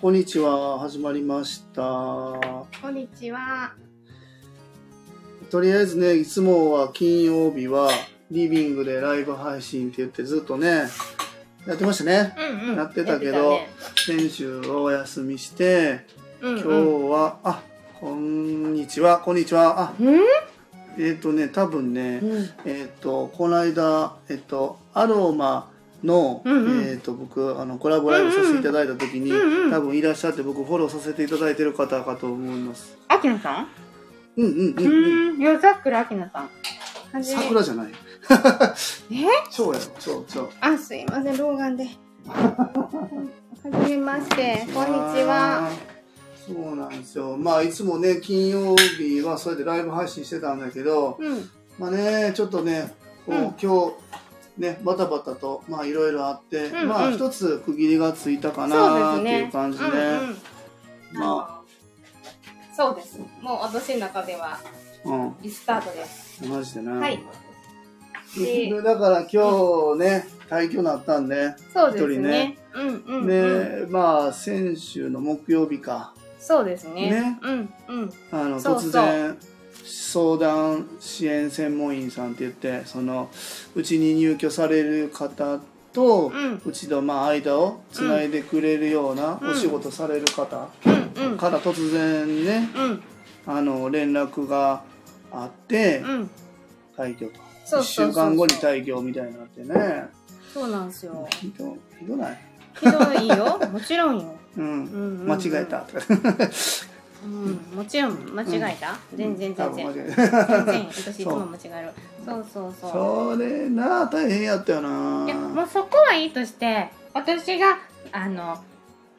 こんにちは。始まりました。こんにちは。とりあえずね、いつもは金曜日はリビングでライブ配信って言ってずっとね、やってましたね。うんうん。やってたけど先週お休みして、やってたね、今日は、あ、こんにちは、こんにちは。あ、うん？うん。えっ、とね、多分ね、うんえっ、と、この間、えっ、と、アロマの、うんうんえっ、と、僕、あの、コラボライブさせていただいた時に、うんうん多分いらっしゃって僕フォローさせていただいてる方かと思います。あきなさん？うんうんううんうん。ん。夜桜あきなさん。桜じゃない。え？蝶やろ、蝶、蝶。あ、すいません、老眼で。はじめまして、こんにちは。そうなんですよ。まあ、いつもね、金曜日はそれでライブ配信してたんだけど、うん。まあね、ちょっとね、こう、うん今日、ね、バタバタと、まあ、いろいろあって、うんうんまあ、一つ区切りがついたかなってい。う感じで、うんうんまそうです。もう私の中ではあ、リスタートです。うん、マジでな。はい。でだから今日ね、退去になったんで、そうです一人ねね。うんうん、うん。で、まあ、先週の木曜日か、そうですね。ねうんうん。あのそうそう突然相談支援専門員さんって言ってそのうちに入居される方とうちのまあ間をつないでくれるようなうん。お仕事される方。から突然ねうん。あの連絡があってうん。退去と。1そうそうそう。週間後に退去みたいになってね。そうなんですよ。ひどひどない？ひどいよ。もちろんよ。うん。間違えた。とかうん、もちろん間違えた、全然多全然。分間違えた。全然私いつも間違える。そう。そうそうそれな大変やったよな。いやもうそこはいいとして私があの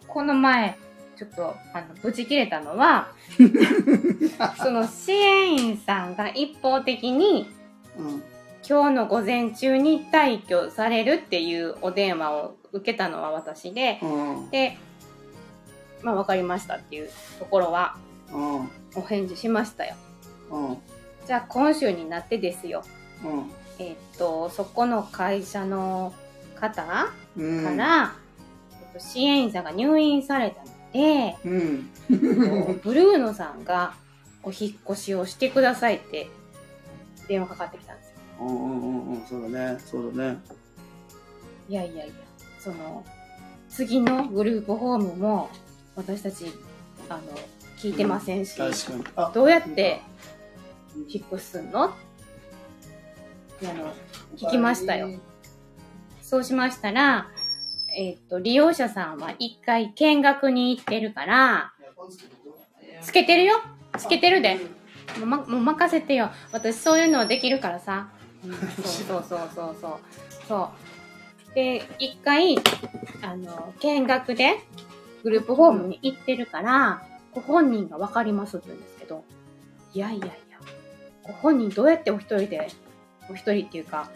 この前ちょっとあのブチ切れたのは その支援員さんが一方的にうん今日の午前中に退去されるっていうお電話を受けたのは私でうん。でまあ分かりましたっていうところはうんお返事しましたよ。うん。じゃあ今週になってですよ。うん。えっとそこの会社の方かうん。ら、えっと、支援員さんが入院されたのでうん。ブルーノさんがお引っ越しをしてくださいって電話かかってきたんですよ。うんうんうんうん。そうだね。そうだね。いやいやいやその次のグループホームも私たちあの聞いてませんし、どうやって引っ越しすんの？あの聞きましたよそうしましたら、えっと、利用者さんは一回見学に行ってるから、つけてるよつけてるで。もう,、ま、もう任せてよ。私そういうのはできるからさ。うん、そうそうそうそうそう。そう。で、一回、あの、見学でグループホームに行ってるから、ご本人がわかりますって言うんですけど、いやいやいや、ご本人どうやってお一人で、お一人っていうか、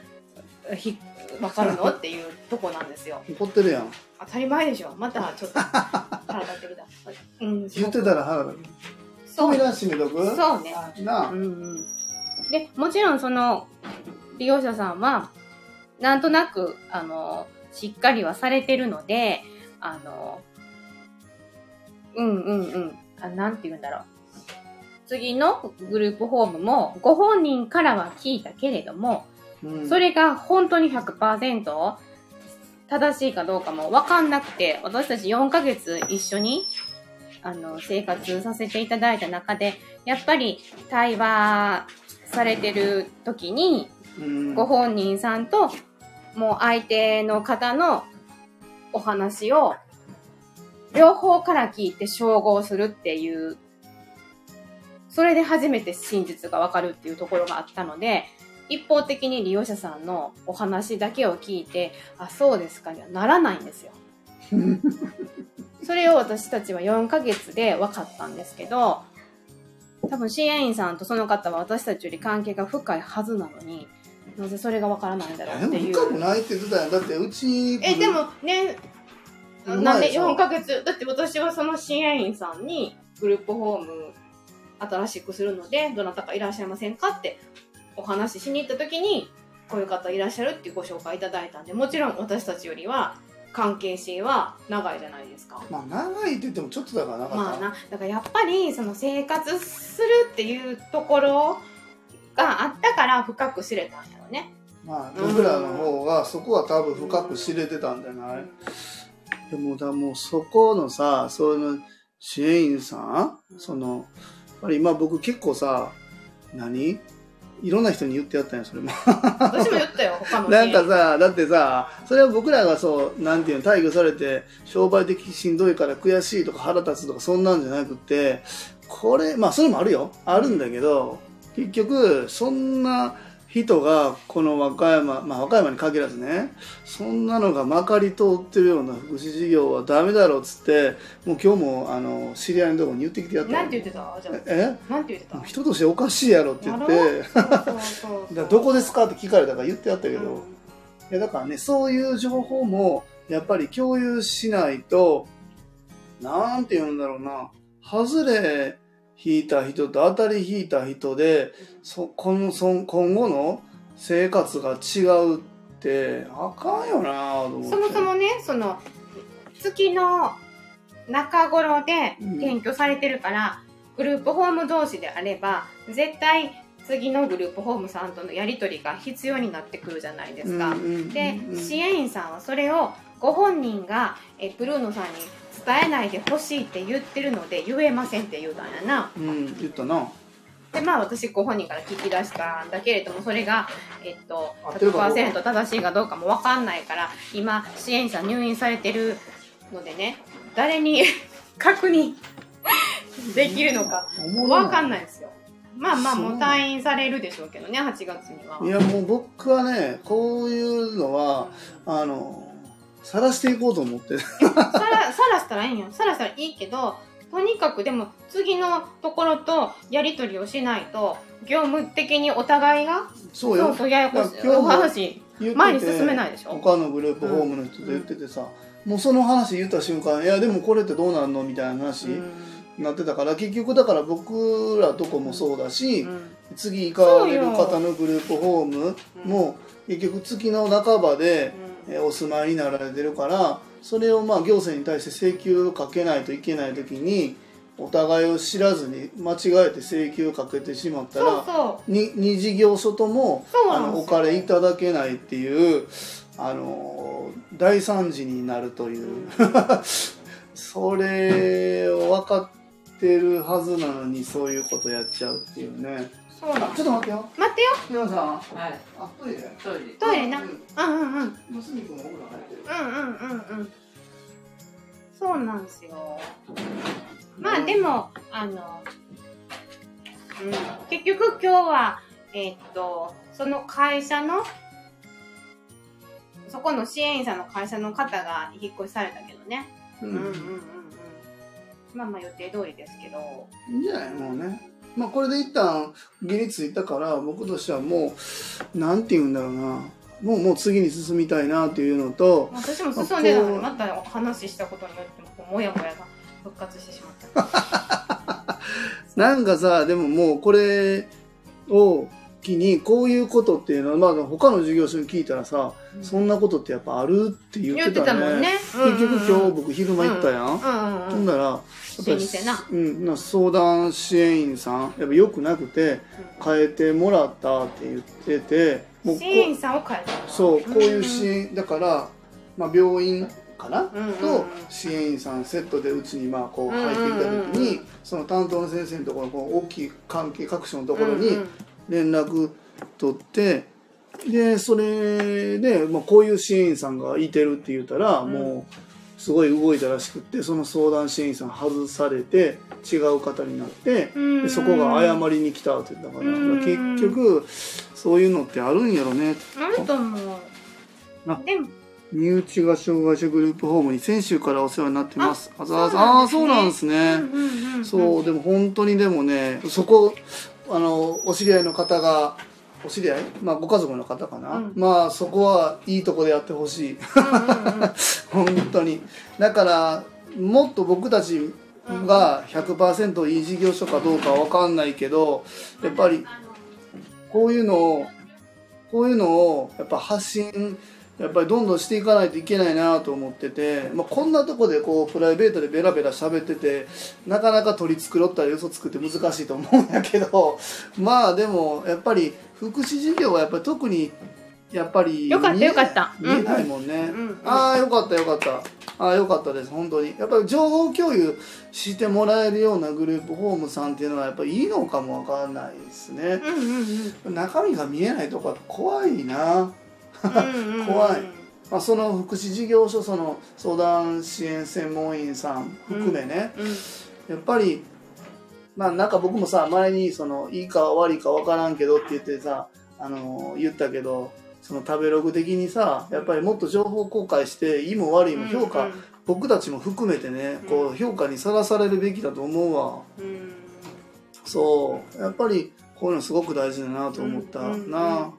ひわかるの？っていうとこなんですよ。怒ってるやん当たり前でしょ。またちょっと腹立ってきた。うん、言ってたら腹がそう。扉閉めとく？そうね。なあうんうん。で、もちろんその利用者さんは、なんとなく、あの、しっかりはされてるので、あの、うんうんうん。あなんて言うんだろう。次のグループホームもご本人からは聞いたけれども、うんそれが本当に100%正しいかどうかも分かんなくて、私たち4ヶ月一緒にあの生活させていただいた中で、やっぱり対話されてる時に、うんご本人さんともう相手の方のお話を両方から聞いて照合するっていう、それで初めて真実がわかるっていうところがあったので、一方的に利用者さんのお話だけを聞いて、あ、そうですかにはならないんですよ。それを私たちは4ヶ月で分かったんですけど、多分支援員さんとその方は私たちより関係が深いはずなのに、なぜそれが分からないんだろうでもっていう。深くないって言ってただってうちえ、でもね、なんででしょ。4ヶ月、だって私はその支援員さんにグループホーム新しくするので、どなたかいらっしゃいませんかってお話ししに行った時に、こういう方いらっしゃるっていうご紹介いただいたんで、もちろん私たちよりは関係性は長いじゃないですか。まあ長いって言ってもちょっとだからなかった、まあな。だからやっぱりその生活するっていうところがあったから深く知れたんやろね。まあ僕らの方がそこは多分深く知れてたんじゃない、でもだもうそこのさそういうの支援員さんそのやっぱり今僕結構さ何？いろんな人に言ってやったんやそれも。私も言ったよ他のなんかさだってさそれは僕らがそうなんていうの待遇されて商売的しんどいから悔しいとか腹立つとかそんなんじゃなくてこれまあそれもあるよ。あるんだけど結局そんな人がこの和歌山まあ和歌山に限らずねそんなのがまかり通ってるような福祉事業はダメだろうっつってもう今日もあの知り合いのところに言ってきてやったの。なんて言ってた？じゃあ。え？なんて言ってた？人としておかしいやろって言って。どこですかって聞かれたから言ってやったけど、うん。いやだからねそういう情報もやっぱり共有しないとなんて言うんだろうな。外れ引いた人と当たり引いた人でそこのそ今後の生活が違うってあかんよなと思って。そもそもねその月の中頃で転居されてるから、グループホーム同士であれば絶対次のグループホームさんとのやり取りが必要になってくるじゃないですか。うんうんうんうん。で支援員さんはそれをご本人がえブルーノさんに伝えないでほしいって言ってるので言えませんって言うたんやな。うん言ったな。でまあ私ご本人から聞き出したんだけれどもそれが、えっと、合ってるかどうか。100%正しいかどうかも分かんないから今支援員さん入院されてるのでね誰に 確認 できるのか分かんないですよ。まあまあもう退院されるでしょうけどね8月には。いやもう僕はねこういうのはあの晒していこうと思って。さらさらしたらいいんよ。さらしたらいいけどとにかくでも次のところとやり取りをしないと業務的にお互いがそうよ。そうそうややこしいお話前に進めないでしょ？他のグループホームの人と言っててさ、もうその話言った瞬間いやでもこれってどうなんの？みたいな話うん。になってたから結局だから僕らとこもそうだし、うん。次行かれる方のグループホームも結局月の半ばで、えーお住まいになられてるからそれをまあ行政に対して請求をかけないといけない時にお互いを知らずに間違えて請求をかけてしまったら二事業所ともあのお金いただけないっていうあの大惨事になるという。それを分かってるはずなのにそういうことやっちゃうっていうね。うそうなちょっと待ってよ。待ってよ。皆さんはい、あトイレ？トイレ。トイレな。ううんうんうん。ん娘君もお風呂入ってる。うんうんうんうん。そうなんですよ。まあでもあの、うん、結局今日はえーっとその会社のそこの支援員さんの会社の方が引っ越しされたけどね、ううん、うんうんうんうん。まあまあ予定通りですけど。いいんじゃない？もうねまあこれで一旦義理ついたから僕としてはもうなんて言うんだろうな。もうもう次に進みたいなっていうのと私も進んでたのにまた話したことによってもやもやが復活してしまった。なんかさでももうこれを機にこういうことっていうのはまあ他の事業所に聞いたらさ、そんなことってやっぱあるって言言ってたね。たもんね。結局今日僕昼間行ったやん、うんうんほうんんならやっぱり老舗なうん、な相談支援員さんやっぱ良くなくて変えてもらったって言っててもうこ支援員さんを変えたそうこういう支援だから、まあ、病院かな、うんうんうん。と支援員さんセットでうちにまあこう入ってきた時うんうんうんにその担当の先生のところこう大きい関係各所のところに連絡取ってでそれで、まあ、こういう支援員さんがいてるって言ったら、うん。もうすごい動いたらしくってその相談支援員さん外されて違う方になって。うん。でそこが謝りに来たって言ったから、うん。結局そういうのってあるんやろね。あると思う。あでも。身内が障害者グループホームに先週からお世話になってます。あざあそそううなんですすね、そうでも本当にでもねそこあのお知り合いの方がお知り合い？まあご家族の方かな、うん。まあそこはいいとこでやってほしい。本当に。だからもっと僕たちが100%いい事業所かどうかは分かんないけどやっぱりこういうのをこういうのをやっぱ発信やっぱりどんどんしていかないといけないなと思ってて、まあ、こんなとこでこうプライベートでベラベラ喋っててなかなか取り繕ったり嘘つくって難しいと思うんやけどまあでもやっぱり福祉事業はやっぱり特にやっぱりよかったよかった。見えないもんね、うんうん。ああよかったよかった。ああよかったです。本当に。やっぱり情報共有してもらえるようなグループホームさんっていうのはやっぱりいいのかもわからないですね。うんうんうん。中身が見えないとこは怖いな。うんうん 怖い。まあ、その福祉事業所その相談支援専門員さん含めね、うん。やっぱりまあなんか僕もさ前にそのいいか悪いか分からんけどって言ってさあの言ったけどその食べログ的にさやっぱりもっと情報公開していいも悪いも評価、僕たちも含めてねこう評価にさらされるべきだと思うわ。うん。うんそう。やっぱりこういうのすごく大事だなと思ったうんうんな、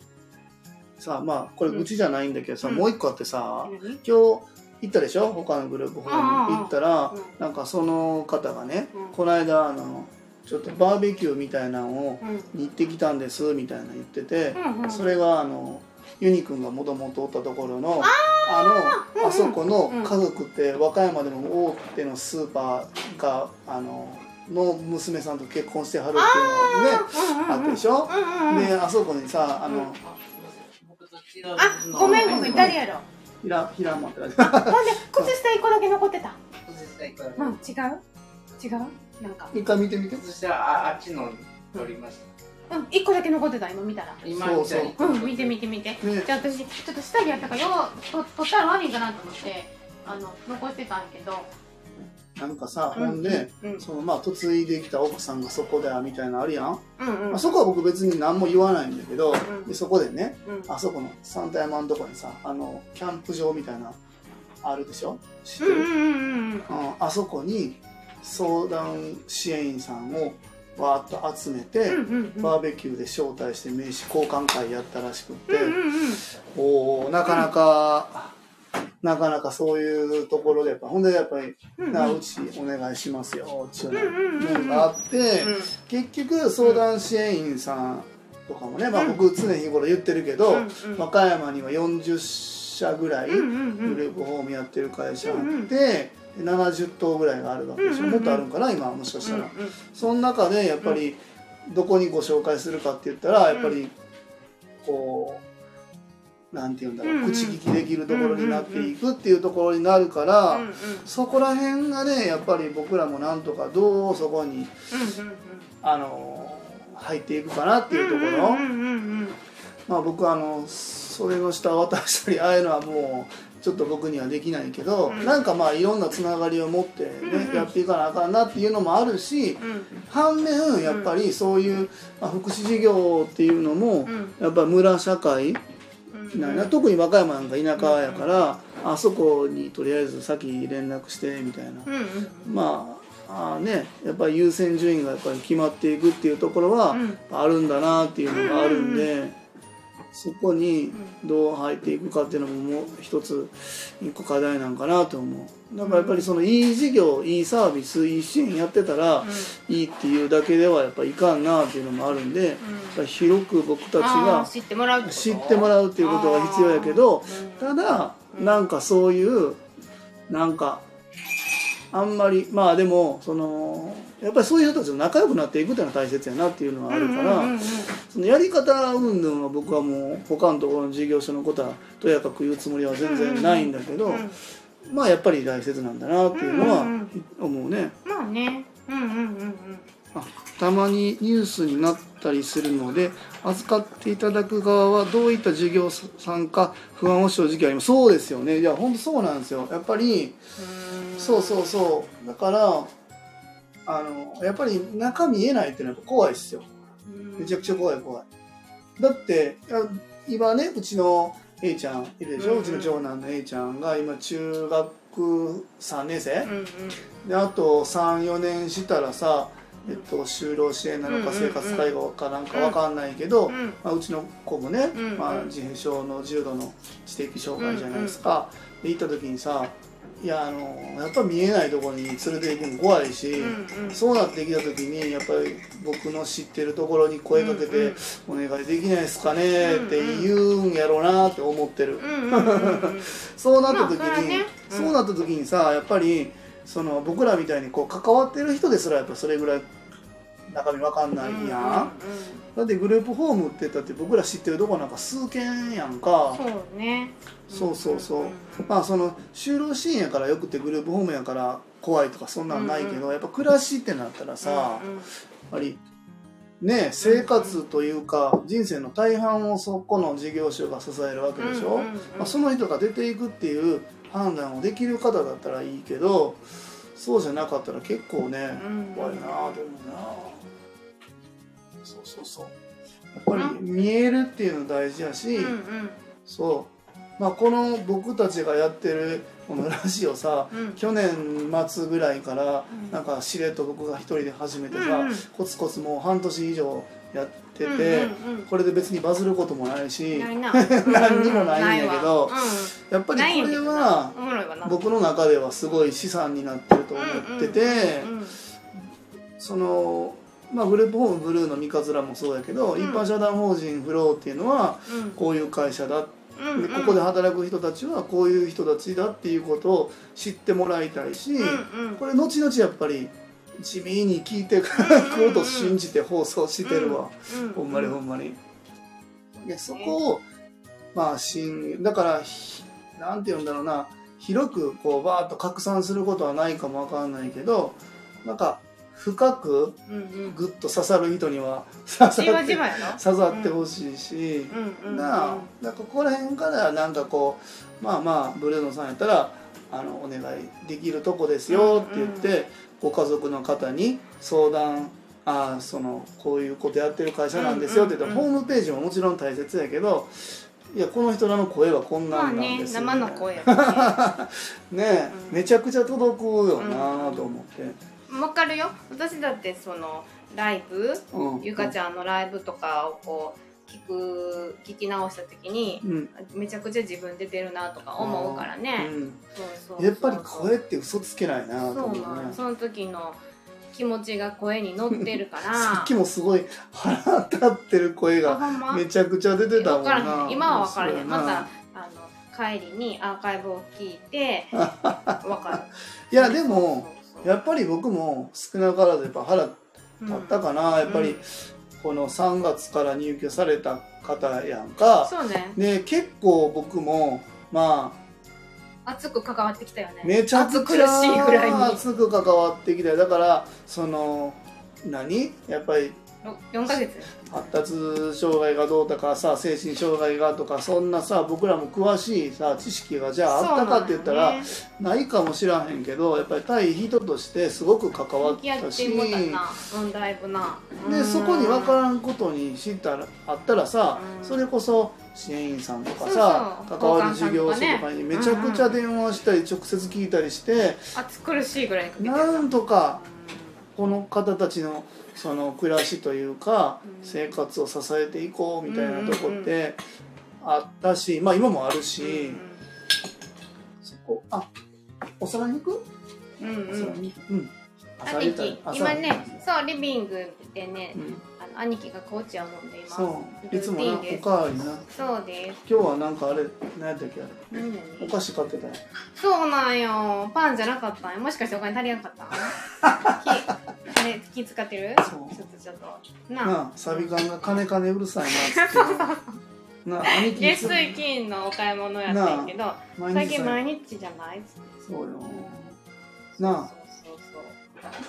さあまあこれ愚痴じゃないんだけどさ、うん。もう一個あってさ、何？今日行ったでしょ？他のグループホーム行ったら、うん。なんかその方がね、うん。この間あのちょっとバーベキューみたいなのを行ってきたんですみたいな言ってて、うんうん。それがあのユニくんがもともとおったところのあの、うんうん。あそこのうん。家族って和歌山でも大手のスーパーがあのの娘さんと結婚してはるっていうのがねあったでしょ、うんうんうん。であそこにさあの、あごめんごめん誰やろ？ひらひらまってほんで靴下一個だけ残ってた。うん違う？違う？なんか。一回見てみて。そしたらああっちの乗りましうん一個だけ残ってた今見たら。た今みたいにうん見て見て見て。ね。じゃあ私ちょっと下着やったからようと取ったら悪いかなと思ってあの残してたんやけど。なんかさ、うんほんで、うんそのまあ嫁いできた奥さんがそこだみたいなのあるやん、うんうん。まあ、そこは僕別に何も言わないんだけど、うんでそこでねうん。あそこの三田山のとこにさあのキャンプ場みたいなあるでしょ？知ってる、うんうんうんうん。うんあそこに相談支援員さんをわーっと集めて、バーベキューで招待して名刺交換会やったらしくって、おーなかなか、なかなかそういうところでやっぱほんでやっぱり、うんなうちお願いしますよっていうのがあって、うん結局相談支援員さんとかもね、まあ、僕常日頃言ってるけど、和歌山には40社ぐらいグループホームやってる会社あって、70棟ぐらいがあるわけでしょ、うんうんうん。もっとあるんかな今もしかしたら、うんうん。その中でやっぱりどこにご紹介するかって言ったらやっぱりこうなんて言うんだろう、うんうん。口利きできるところになっていくっていうところになるから、うんうんそこら辺がねやっぱり僕らもなんとかどうそこにあの入っていくかなっていうところ、うんうんうんうんまあ僕はあのそれの下渡したりああいうのはもうちょっと僕にはできないけど、うん。なんかまあいろんなつながりを持ってね、うんうん。やっていかなあかんなっていうのもあるし、うん反面やっぱりそういう、まあ、福祉事業っていうのもうん。やっぱり村社会うん。な特に和歌山なんか田舎やからあそこにとりあえず先連絡してみたいな。うんうんまああーねやっぱり優先順位がやっぱり決まっていくっていうところはうん。あるんだなっていうのがあるんでそこにどう入っていくかっていうのももう一つ一個課題なんかなと思う。だからやっぱりそのいい事業いいサービスいい支援やってたらいいっていうだけではやっぱいかんなっていうのもあるんでやっぱり広く僕たちが知ってもらう知ってもらうっていうことが必要やけどただうん。なんかそういうなんかあんまりまあでもそのやっぱりそういう人たちと仲良くなっていくっていうのが大切やなっていうのはあるから、そのやり方云々は僕はもう他のところの事業所のことはとやかく言うつもりは全然ないんだけど、うんまあやっぱり大切なんだなっていうのはうん思うね。まあね。うんうんうんうんあたまにニュースになったりするので預かっていただく側はどういった事業さんか不安を生じあります。そうですよね。いや本当そうなんですよ。やっぱりうん。そうそうそう。だからあのやっぱり中見えないっていうのはやっぱ怖いですよ。うん。めちゃくちゃ怖い怖い。だって今ねうちの A ちゃんいるでしょ、ううん。ちの長男の A ちゃんが今中学3年生、うんうん。であと34年したらさ、えっと、就労支援なのかうんうん生活介護かなんかわかんないけど、うん。まあ、うちの子もね、うん。まあ、自閉症の重度の知的障害じゃないですか、で行った時にさいやあのやっぱ見えないところに連れて行くの怖いし、うんうん。そうなってきた時にやっぱり僕の知ってるところに声かけて「お願いできないですかね」って言うんやろうなって思ってる、そうなった時に、まあそね。うん。そうなった時にさやっぱりその僕らみたいにこう関わってる人ですらやっぱそれぐらい中身わかんないや。ん、だってグループホームって言ったって僕ら知ってるとこなんか数軒やんか。そうね。そうそうそう、んまあその就労支援やからよくてグループホームやから怖いとかそんなんないけど、うんやっぱ暮らしってなったらさ、やっぱりね生活というか人生の大半をそこの事業所が支えるわけでしょ、まあ、その人が出ていくっていう判断をできる方だったらいいけどそうじゃなかったら結構ねうん。怖いなと思うなそうそうそう。やっぱり見えるっていうの大事やし、うんうん。そう。まあこの僕たちがやってるこのラジオさうん。去年末ぐらいからうん。なんかしれっと僕が一人で始めてさ、うんうん。コツコツもう半年以上やってて、うんうんうん。これで別にバズることもないし 何にもないんだけどうわやっぱりこれは僕の中ではすごい資産になってると思っててそのまあグループホームブルーの三日面もそうやけど、うん。一般社団法人フローっていうのはうん。こういう会社だ。うんでここで働く人たちはこういう人たちだっていうことを知ってもらいたいし、うんうん。これ後々やっぱり地味に聞いてくると信じて放送してるわ、うんほんまにほんまに。でそこをまあ信だからひなんて言うんだろうな。広くこうバーッと拡散することはないかもわかんないけどなんか深くグッと刺さる人には刺じさってほしいし。なあだここら辺からなんかこうまあまあブルーノさんやったらあのお願いできるとこですよって言って、ご家族の方に相談あそのこういうことやってる会社なんですよって言ったら、ホームページももちろん大切やけどいやこの人らの声はこんなんなんまあね。ですよ、生の声ね。ねうん。めちゃくちゃ届くよなと思って、わかるよ。私だってそのライブうん、ゆかちゃんのライブとかをこう聞く聞き直した時にうん、めちゃくちゃ自分出てるなとか思うからね、やっぱり声って嘘つけないなとそう思うねなのその時の気持ちが声に乗ってるから。さっきもすごい腹立ってる声がめちゃくちゃ出てたもんな。ん。今は分からへん。またあの帰りにアーカイブを聞いて 分かる。いやでもそうそうやっぱり僕も少なからずやっぱ腹立うんったかな、やっぱりうんこの3月から入居された方やんか。そうね。で結構僕もま熱く関わってきたよね。あめちゃくちゃ熱く関わってきてだからその何？やっぱり4ヶ月？発達障害がどうとかさ精神障害がとかそんなさ僕らも詳しいさ知識がじゃああったかって言ったら、ね。ないかもしらへんけどやっぱり対人としてすごく関わったてしでそこに分からんことに知ったらあったらさ、うん。それこそ支援員さんとかさ関わる事業所とかにめちゃくちゃ電話したり直接聞いたりして、暑苦しいぐらいなんとかこの方たちのその暮らしというか、うん。生活を支えていこうみたいなとこってあったし、まあ今もあるし、そこあお皿に行く、うんうん。うんお皿に？うん。朝兄貴。朝今ねそうリビングでねうん。あの兄貴が紅茶を飲んでいますそう。いつもなおかわりなそうです。今日はなんかあれ何やったっけあれ？お菓子買ってたよそうなんよ。パンじゃなかったもしかしてお金足りなかった ん気ね気使ってる？そう。ちょっとちょっと。なあなあ。サビ缶が金金うるさいなっつって。な なあ兄貴月水金のお買い物やったんやけど最近毎日じゃない？そうよ。なあ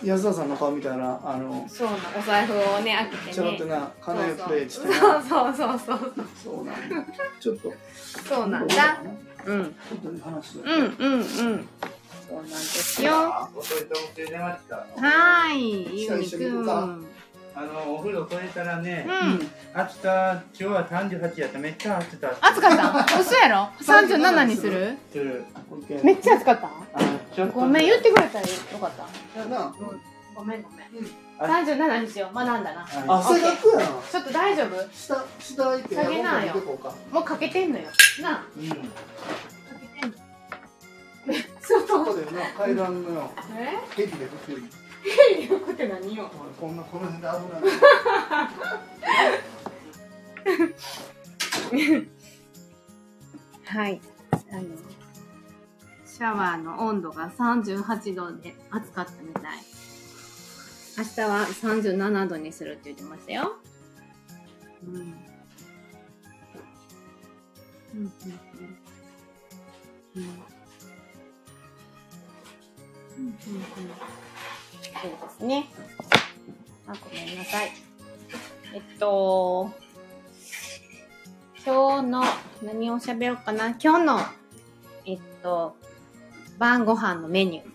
安田さんの顔見たらあのそうなお財布をね開けてね。ちょろっとな金プレイしてそうなそうそうそう。そうなんだ。ちょっと。そうなんだ。うん。うんうんうんそうなんですよ。はーいゆうみくん。あの、お風呂超えたらね、うん暑さ、今日は38やった。めっちゃ暑かった。暑かった。嘘やろ？37にする？する。めっちゃ暑かった？ごめん言ってくれたらよかった。いやなごめんごめん。あ37にしよう。学んだな。あ汗だくやなちょっと大丈夫？下下行って下げなよ。もうかけてんのよ。なあ。うん。かけてんのそうそうこでな階段のよえヘリで吹くよりよくて何よこんなこの辺で危ないはい。あのシャワーの温度が38度で暑かったみたい明日は37度にするって言ってました。ようん。うん。うん。うんうんうんうんそうですね。あ、ごめんなさい。えっと、今日の、何を喋ろうかな。今日の、えっと、晩ご飯のメニュー、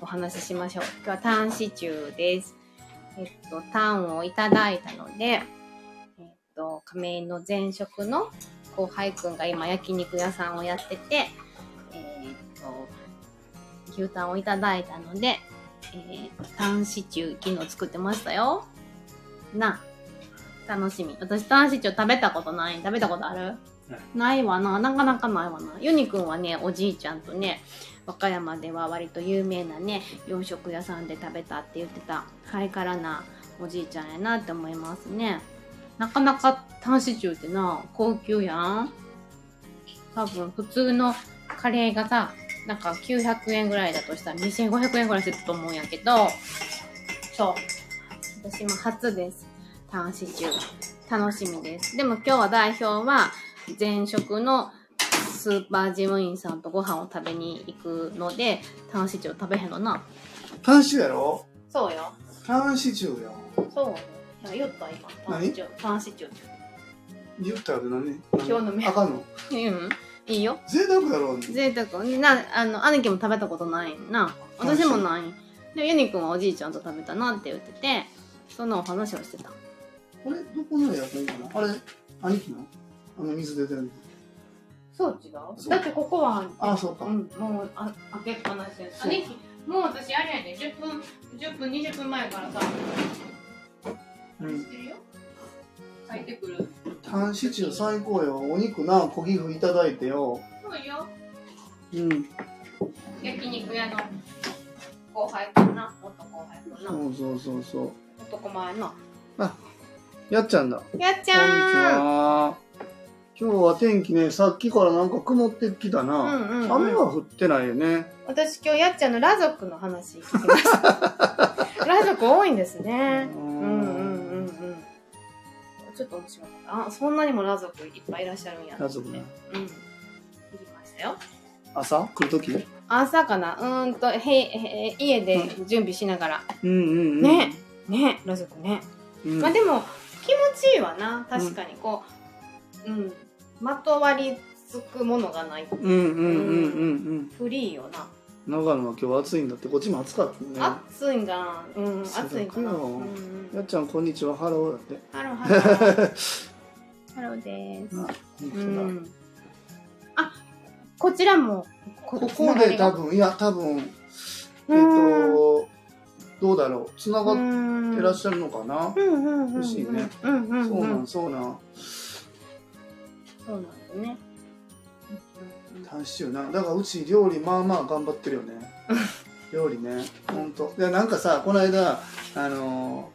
お話ししましょう。今日はタンシチューです。えっと、タンをいただいたので、えっと、亀井の前職の後輩くんが今焼肉屋さんをやってて、えっと、牛タンをいただいたので、えー、タンシチュー昨日作ってましたよ。な、楽しみ。私タンシチュー食べたことない。食べたことある？ないないわな。なかなかないわな。ユニくんはね、おじいちゃんとね、和歌山では割と有名なね、洋食屋さんで食べたって言ってた、ハイカラなおじいちゃんやなって思いますね。なかなかタンシチューってな、高級やん。多分普通のカレーがさ、なんか900円ぐらいだとしたら2500円ぐらいすると思うんやけど、そう。私も初です。タンシチュー。楽しみです。でも今日は代表は前職のスーパー事務員さんとご飯を食べに行くので、タンシチュー食べへんのな。タンシチューやろ？そうよ。タンシチューやそうよ。言った今。タンシチュー。タンシチュー。言ったら何？今日のメあかんの？うん。いいよ。贅沢やろ贅沢。な、あの、兄貴も食べたことないな。私もない。でもユニくんはおじいちゃんと食べたなって言ってて、そのお話をしてた。あれどこのエアコンかな？あれ兄貴の？あの水出てるのそう違そううだってここは、あそうかうん、もうあ開けっぱなしです。兄貴、もう私あれやね、10分、10分、20分前からさ、うんしてるよ？咲いてくる。タンシチュー最高よお肉な小岐阜いただいてよそうよ。うん焼肉屋の後輩かな、元後輩かな、そうそうそうそう男前の。やっちゃんだやっちこんにちゃは今日は天気ねさっきからなんか曇ってきた。な、うんうん、うん。雨は降ってないよね私今日やっちゃんの裸族の話聞きました。裸族多いんですね。うん。ちょっと面白かった。あ、そんなにも裸族いっぱいいらっしゃるんや。裸族ね。うん。聞きましたよ。朝？来るとき朝かなうーんと、へへ家で準備しながら。うんうんうんねね裸族ね。うんまあでも、気持ちいいわな。確かにこう、うん。まとわりつくものがない。うんうんうんうんフリーよな。うん長野は今日暑いんだってこっちも暑かったね。暑いんかな。うん、暑いんかな。そうだよ。うんうん。やっちゃんこんにちは。ハローだって。 Hello hello。Hello です。あうん。あ、こちらも、こここで多分いや多分えっとどうだろう。つながってらっしゃるのかな？うんうん。そうなんそうなん。そうなんですね。単シチューな。だからうち料理まあまあ頑張ってるよね。料理ね。ほんと。でなんかさこの間あの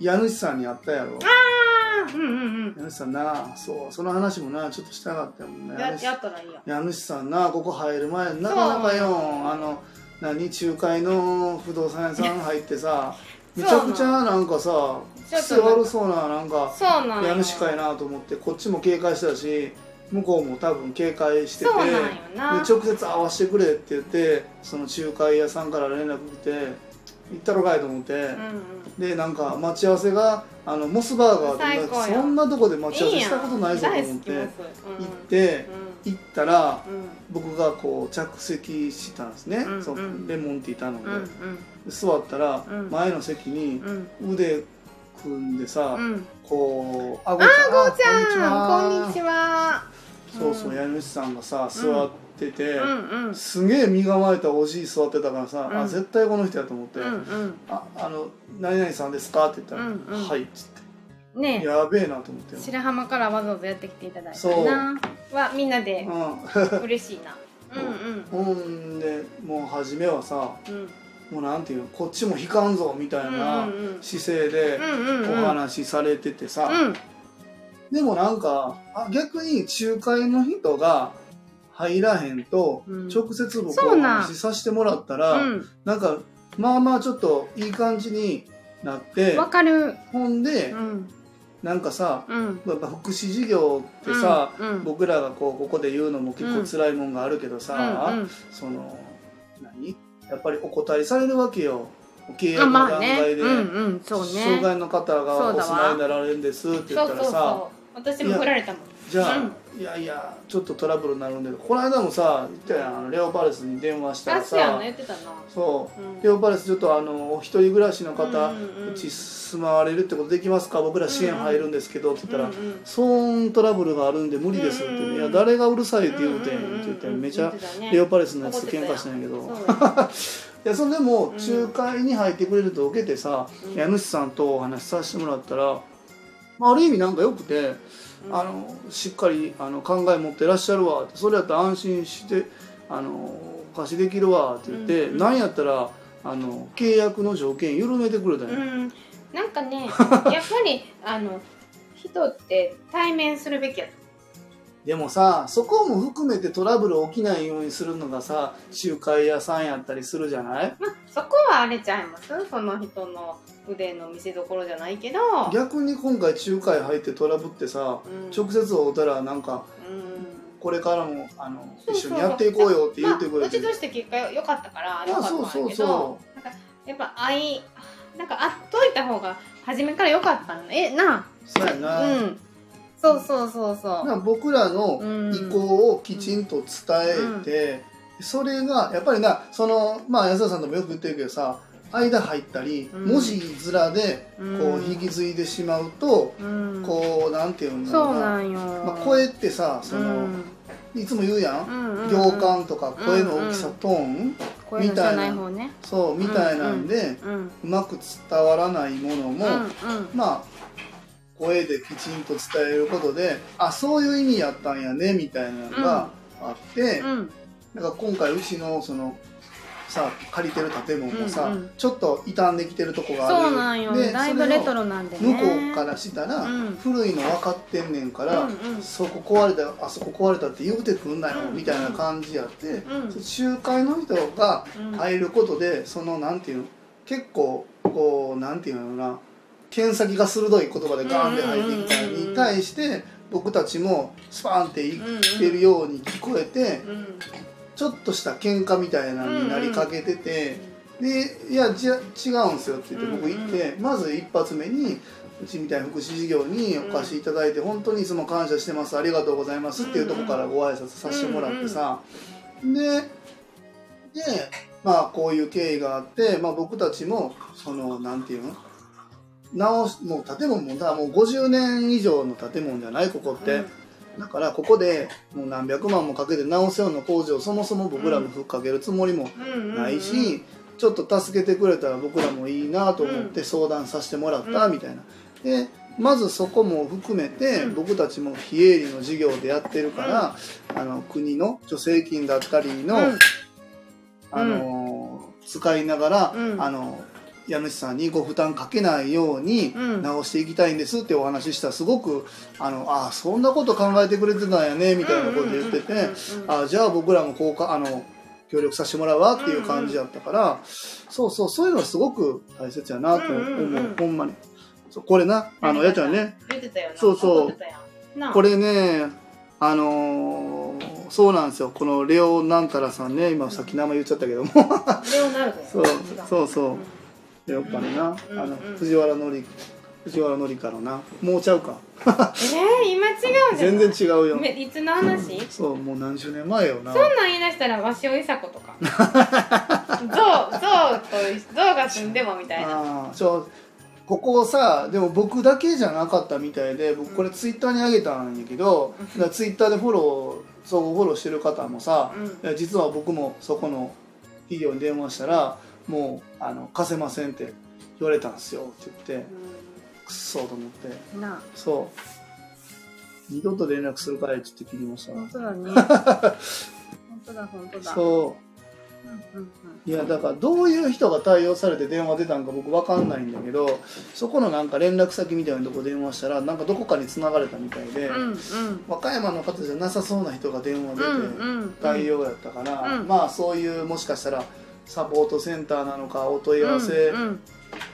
家主さんに会ったやろ。あーうんうん家主さんなそうその話もなちょっとしたかったもんうん。ねや、やったらいいよ。家主さんなここ入る前な。かなかよあの何仲介の不動産屋さん入ってさめちゃくちゃなんかさ癖悪そうななんか。家主かいなと思ってこっちも警戒してたし向こうも多分警戒してて。直接会わせてくれって言ってその仲介屋さんから連絡来て行ったろかいと思って、うんうん。でなんか待ち合わせがあのモスバーガーで最高よ。そんなとこで待ち合わせしたことないぞと思って行ってうん。行ったらうん。僕がこう着席したんですね、うんうん。そのレモンティー頼んで,、うんで座ったらうん。前の席にうんうん。腕組んでさ、うん。こうあごあちゃんこんにちは。そうそう家主さんがさ座ってて、うんうん。すげえ身構えたおじい座ってたからさ、うん。あ絶対この人やと思って「うんうん。ああの何々さんですか?」って言ったら「うんうん。はい」っつって、ねえ。やべえなと思って。白浜からわざわざやってきていただいたな。はみんなでうん。嬉しいな。うん。ほんでもう初めはさうんもうなんていうのこっちも引かんぞみたいな姿勢でお話しされててさ、うん。でもなんかあ逆に仲介の人が入らへんと、うん。直接僕お話しさせてもらったら、うん。なんかまあまあちょっといい感じになってわかる。ほんで、うん。なんかさうん。やっぱ福祉事業ってさ、うんうん。僕らがこうここで言うのも結構辛いもんがあるけどさ、その何？やっぱりお答えされるわけよ。契あ約の段まあね階で、うんうんそうね。障害の方がお住まいになられるんですって言そうそうったらさそう私も振られたもん。じゃあ、うんいやいやちょっとトラブルになるんでこの間もさ言ったやんあのレオパレスに電話したら確やんさね言ってたな。そう、うん。レオパレスちょっとあのお一人暮らしの方、うち住まわれるってことできますか？僕ら支援入るんですけどって言ったら、騒音トラブルがあるんで無理ですって、いや誰がうるさいって言うてんって言ってめちゃレオパレスのやつと喧嘩したんやけど。いやそれでもうん。仲介に入ってくれると受けてさ、うん。家主さんとお話しさせてもらったら、まあ、ある意味なんかよくて、うんあのしっかりあの考え持ってらっしゃるわ。ってそれやったら安心してあのお貸しできるわ。って言って、うんなんやったらあの契約の条件緩めてくれたんや、うん。なんかね やっぱりあの人って対面するべきやとでもさそこも含めてトラブル起きないようにするのがさ仲介屋さんやったりするじゃない？まあそこはあれちゃいます？その人の腕の見せ所じゃないけど。逆に今回仲介入ってトラブってさうん。直接会うたらなんかうん。これからもあのそう一緒にやっていこうよって言ってくれて、まあ、うちとして結果良かったからいや良かったんだそうけどそうそなんかやっぱ愛なんか会っといた方が初めから良かったのえなそうやな、うんそうそうそうそう。な僕らのうん。意向をきちんと伝えて、それがやっぱりなそのまあ安田さんともよく言ってるけどさ間入ったり、うん。文字面でこうん。う引き継いでしまうと、うん。こうなんていうのそうかな、まあ、声ってさその、うん。いつも言うやん、うんうんうん。行間とか声の大きさ、うんトーン？声のじゃない方ね。そうみたいなんで、うん。うまく伝わらないものも、うんうん。まあ声できちんと伝えることであそういう意味やったんやねみたいなのがあって、うん。なんか今回うちのそのさ借りてる建物もさ、うんうん。ちょっと傷んできてるとこがあるそうなんよ。でだいぶレトロなんでね。向こうからしたら、うん。古いの分かってんねんから、うんうん。そこ壊れたあそこ壊れたって言うてくんなよ、うん。みたいな感じやって、うん。仲介の人がうん。入ることでそのなんていうの結構こうなんていうのかな剣先が鋭い言葉でガーンって入ってきたのに対して僕たちもスパーンって言ってるように聞こえてうんちょっとした喧嘩みたいなのになりかけててで「いやじゃ違うんすよ」って言って僕行ってまず一発目にうちみたいな福祉事業にお貸しいただいて本当にいつも感謝してますありがとうございますっていうところからご挨拶させてもらってさ。ででまあこういう経緯があって、まあ、僕たちもそのなんていうの？直しもう建物もだもう50年以上の建物じゃないここって、だからここでもう何百万もかけて直すような工事をそもそも僕らもふっかけるつもりもないし、ちょっと助けてくれたら僕らもいいなと思って相談させてもらったみたいな。でまずそこも含めてうん。僕たちも非営利の事業でやってるから、あの国の助成金だったりの、うん。あの使いながら、うん。あの家主さんにご負担かけないようにうん。直していきたいんですってお話ししたらすごくあのあそんなこと考えてくれてたんやねみたいなこと言ってて、あじゃあ僕らもこうかあの協力させてもらうわっていう感じだったから、そうそうそういうのはすごく大切やなと思う、うんうんうん。ほんまに。これなあのやちゃんね。そうそう。これねあのーそうなんですよ。このレオなんたらさんね今さっき名前言っちゃったけども。そうそうそうレオパネな、うんあのうん藤原紀藤原紀香のな。もうちゃうか。えー、今違うじゃん全然違うよ。めいつの話？そうもう何十年前よな。そんなん言い出したら鷲尾いさ子とか。ゾウゾウとゾウが住んでもみたいな。ああそう。ここさでも僕だけじゃなかったみたいで僕これツイッターに上げたんやけどだからツイッターでフォロー相互フォローしてる方もさ、うん。実は僕もそこの企業に電話したらもうあの貸せませんって言われたんですよって言ってくっそーと思って。そう。二度と連絡するからいって言って切りました本当だね。本当だ本当だ。そう。んうんういやだからどういう人が対応されて電話出たんか僕わかんないんだけどそこのなんか連絡先みたいなとこ電話したらなんかどこかに繋がれたみたいで、うんうん。和歌山の方じゃなさそうな人が電話出て、うんうん。対応やったから、うん。まあそういうもしかしたらサポートセンターなのかお問い合わせうん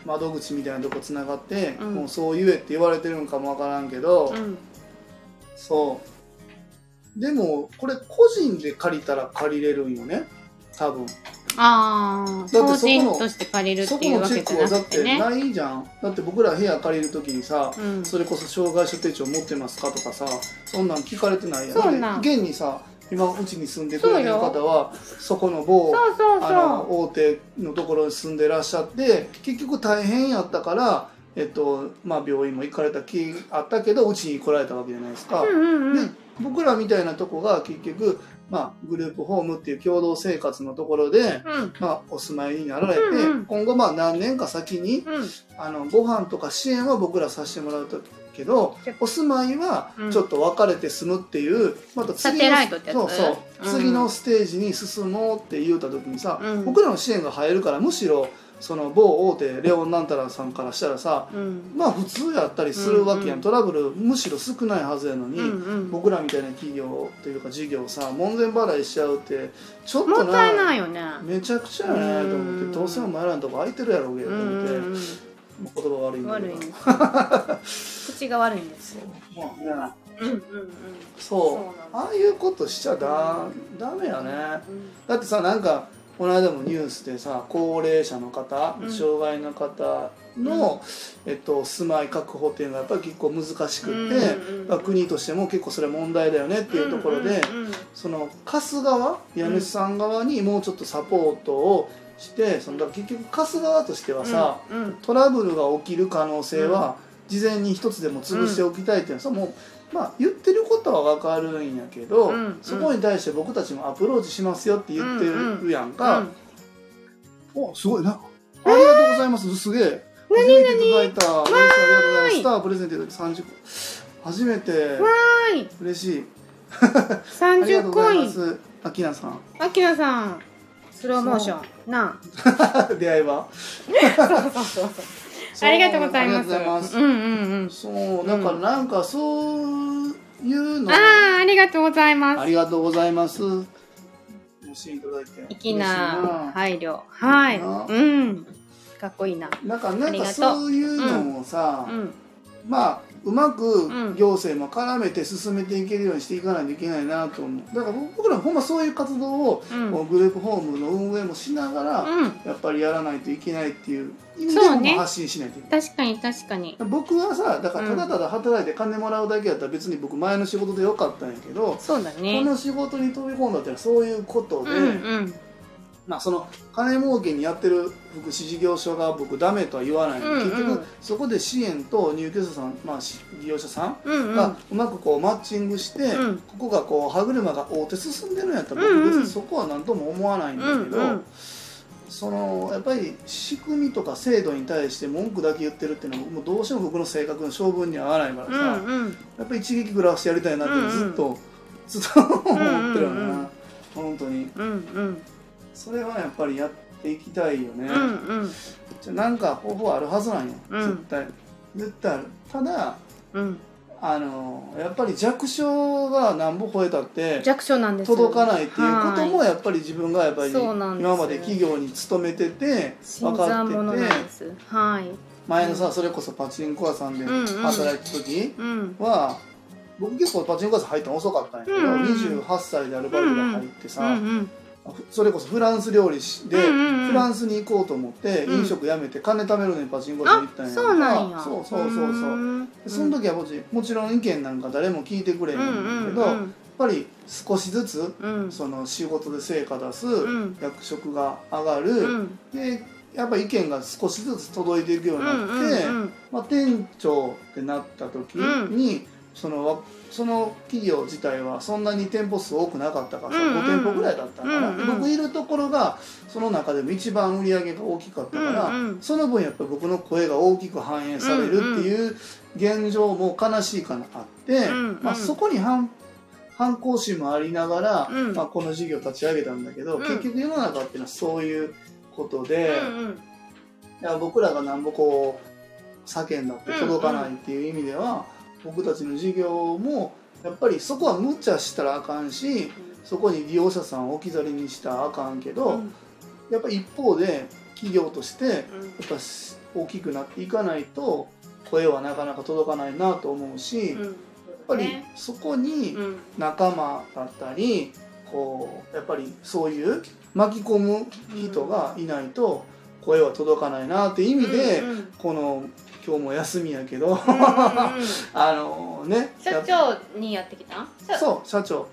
窓口みたいなとこつながって、うん。もうそう言えって言われてるのかもわからんけど、うん。そう。でもこれ個人で借りたら借りれるんよね多分。ああだってそこの法人として借りるっていうそこのチェわけじゃックはだってなくてねないじゃん。だって僕ら部屋借りる時にさ、うん。それこそ障害者手帳持ってますかとかさそんなん聞かれてないやん。現にさ今うちに住んでくれてる方はそこの某あの大手のところに住んでらっしゃって結局大変やったから、えっとまあ、病院も行かれた気あったけどうちに来られたわけじゃないですか。うんうんうん。で僕らみたいなとこが結局、まあ、グループホームっていう共同生活のところで、うん。まあ、お住まいになられて、今後まあ何年か先にうん。あのご飯とか支援は僕らさせてもらうけどお住まいはうん。ちょっと別れて住むっていう、また次のそうそう、うん。次のステージに進もうって言うた時にさ、うん。僕らの支援が入るからむしろその某大手レオンなんたらさんからしたらさうん。まあ普通やったりするわけやん、うんうん。トラブルむしろ少ないはずやのに、うんうん。僕らみたいな企業というか事業さ門前払いしちゃうってちょっもとったいないよね。めちゃくちゃやねと思って、うんどうせお前らのとこ空いてるやろうけどとうん思って、うんうん言葉悪いんだけど。口が悪いんですまあね。うんうんうん。そう。ああいうことしちゃだダメやね。だってさなんかこの間もニュースでさ高齢者の方、うん。障害の方の、えっと、住まい確保っていうのがやっぱり結構難しくって、うんうんまあ国としても結構それは問題だよねっていうところで、うんうんうんその貸す側家主さん側にもうちょっとサポートをしてそのだ結局貸す側としてはさ、うんうん。トラブルが起きる可能性は事前に一つでも潰しておきたいっていうのはさもうまあ言ってることは分かるんやけど、うんそこに対して僕たちもアプローチしますよって言ってるやんか、おすごい。なありがとうございます。すげえ。初めていただいた嬉しいありがとうございます。スタープレゼントいただいて30個。初めて。はい。嬉しい。ありがと30うございコインあきなさん。あきなさん。スローモーション。な 出会いは？あ そうそうそうそうありがとうございます。うんうんうん。そうだからなんかそういうの。ああありがとうございます。ありがとうございます。ご支援いただいて。粋な配慮。はい。な。うん。かっこいいな。なんかなんかそういうのをさ、う。ん。まあうまくうん。行政も絡めて進めていけるようにしていかないといけないなと思う。だから僕らほんまそういう活動を、グループホームの運営もしながら、うん。やっぱりやらないといけないっていう意味でそうね。も発信しないといけない、確かに確かに。僕はさだからただただ働いて金もらうだけやったら別に僕前の仕事でよかったんやけど、こそうだね。の仕事に飛び込んだってのはそういうことで、うんうん。まあ、その金儲けにやってる福祉事業所が僕ダメとは言わないの、うんうん。結局そこで支援と入居者さん、まあ、し利用者さんうんうん。がうまくこうマッチングして、うん。ここがこう歯車が大手進んでるんやったらうんうん。僕別にそこは何とも思わないんだけど、うんうんそのやっぱり仕組みとか制度に対して文句だけ言ってるっていうのはもうどうしても僕の性格の性分には合わないからさ、うんうん。やっぱり一撃ぐらいしてやりたいなってうんうん。ずっと、ずっと思ってるよな、うんうんうん。本当に。うんうん。それはやっぱりやっていきたいよね、うんうん。じゃあなんか方法あるはずなんよ、うん。絶対。絶対ある。ただうんあのやっぱり弱小がなんぼ超えたって弱小なんです届かないっていうことはもやっぱり自分がやっぱり今まで企業に勤めてて新分かっててはい。前のさそれこそパチンコ屋さんで働いてた時うん。は僕結構パチンコ屋さん入ったの遅かったんやけどうんうん28歳でアルバイトが入ってうんさうんそれこそフランス料理でフランスに行こうと思ってうん。飲食やめて金貯めるのにパチンコ屋さん行ったんあやそうなんや。そうそうそうそう。その時はもちろん意見なんか誰も聞いてくれへんうんだけど、やっうんぱり少しずつうん。その仕事で成果出す、ん。役職が上がる、うん。でやっぱ意見が少しずつ届いていくようになって、まあ、店長ってなった時に、そのわその企業自体はそんなに店舗数多くなかったからさ、うんうん。5店舗ぐらいだったから、うんうん。僕いるところがその中でも一番売り上げが大きかったから、うんうん。その分やっぱり僕の声が大きく反映されるっていう現状も悲しいかなあって、うんうん。まあ、そこに反反抗心もありながら、うん。まあ、この事業を立ち上げたんだけど、うん。結局世の中っていうのはそういうことで、うんうん。いや僕らがなんぼこう叫んだって届かないっていう意味では、僕たちの事業もやっぱりそこは無茶したらあかんしそこに利用者さんを置き去りにしたらあかんけど、うん。やっぱ一方で企業としてやっうんぱし大きくなっていかないと声はなかなか届かないなと思うし、うん。やっぱりね。そこにうん。仲間だったりこうやっぱりそういう巻き込む人がいないと声は届かないなっていう意味で、この今日も休みやけど、あのね社長にやってきた？社そう社長。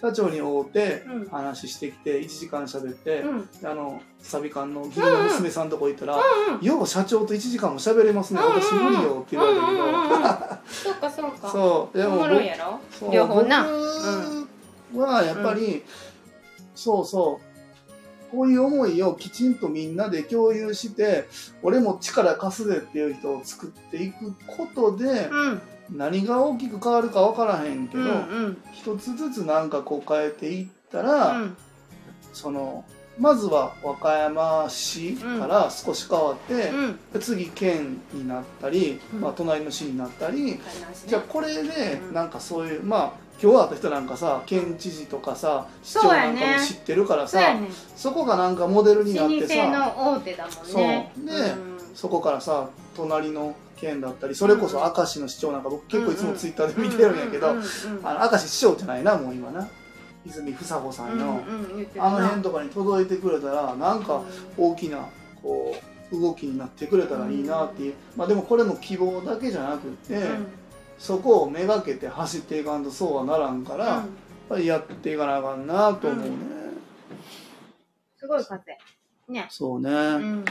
社長に会うてうん。話してきて1時間喋って、うん。うんあのサビ館の義理の娘さんとこ行ったら「うんよう社長と1時間も喋れますね。私無理よ」って言われたけど、そうかそうか。そう。でおも両方な。僕はやっぱり、そうそうこういう思いをきちんとみんなで共有して俺も力貸すでっていう人を作っていくことで、うん。何が大きく変わるか分からへんけど、うんうん。一つずつなんかこう変えていったうら、ん。そのまずは和歌山市から少し変わって、うん。で次県になったり、うん。まあ、隣の市になったり、じじゃあこれでうん。なんかそういう、まあ今日会った人なんかさ県知事とかさ市長なんかも知ってるからさそこがなんかモデルになっ老舗てさの大手だもんね。そう。でそこからさ隣の県だったりそれこそ明石の市長なんか僕結構いつもツイッターで見てるんやけど、明石市長じゃないなもう今な。泉房穂さんの、あの辺とかに届いてくれたらなんか大きなこう動きになってくれたらいいなっていう、まあでもこれも希望だけじゃなくって、うんそこをめがけて走っていかんとそうはならんから、やっぱりやっていかなあかんなと思うね、すごい風。ね。そうね、うん。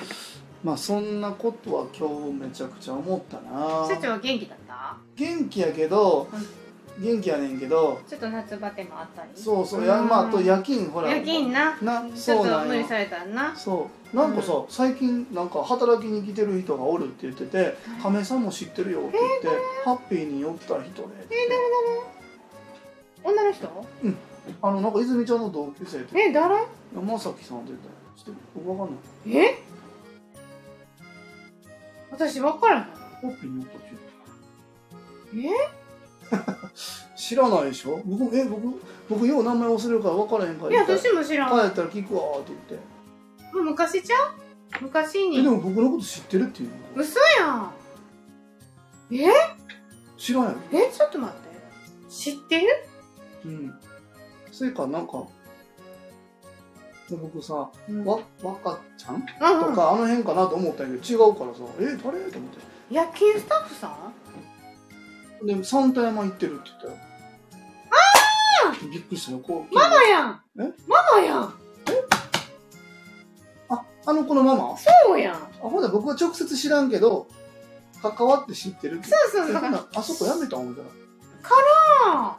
まあそんなことは今日めちゃくちゃ思ったな。社長は元気だった？元気やけど、元気やねんけどちょっと夏バテもあったり？そうそうや、まあ、あと夜勤ほら夜勤な？なちょそうなんよ。っと無理されたんな。そう。なんかさ、最近なんか働きに来てる人がおるって言ってて「亀さんも知ってるよ」って言って、ハッピーに寄った人で、女の人？あのなんか泉ちゃんの同級生え誰？山崎さんって言ったよ知ってる僕わかんない。え？私分からへん。ハッピーに寄ったってえ言って 知らないでしょ？僕え僕僕よう名前忘れるから分からへんから。いや私も知らん。帰ったら聞くわって言って。もう昔ちゃう？昔に。えでも僕のこと知ってるっていう。の嘘やん。え？知らんやろえちょっと待って。知ってる？うん。それかなんかで僕さうん。わ若ちゃんうん。とか、あの辺かなと思ったんやけど違うからさ。え誰？と思って。夜勤スタッフさん？で三田山行ってるって言ったよ。ああびっくりしたよ。こうママやん。え？ママやん。ああの子のママ？あそうやん。ほんなら僕は直接知らんけど関わって知ってるってそうそうそう。あそこやめたん思ったらあ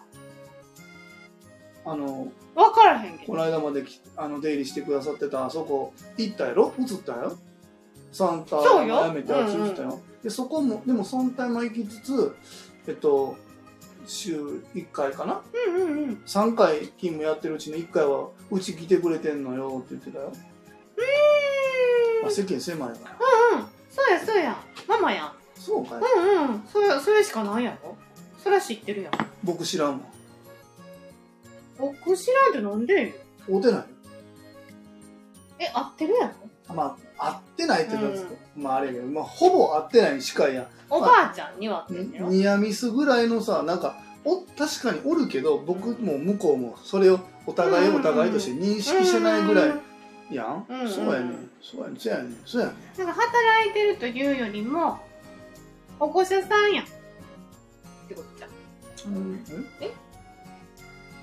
あのあ分からへんけど。この間まできあの出入りしてくださってたあそこ行ったやろ？映ったよサンタやめてあっちたよ、でそこもでもサンタ山行きつつえっと週1回かな？うんうんうん。3回勤務やってるうちの1回はうち来てくれてんのよって言ってたよ、まあ、世間狭いから。うんうん。そうやそうや。ママやん。そうかい。うんうん。それそれしかないやろ？それは知ってるやん。僕知らんわ。僕知らんってなんで？会うてないよ。え合ってるやろ？まあ会ってないって言ったら、まああれやけど、まあ、ほぼ会ってないに近いや。んおばあちゃんには会ってんやろ？ニアミスぐらいのさなんかお確かにおるけど僕も向こうもそれをお互いをお互いとして認識してないぐらい。やん、うんうんそうやねん。そうやねん。そうやねん。そうやねん。なんか働いてるというよりも保護者さんやん。ってことじゃん。え？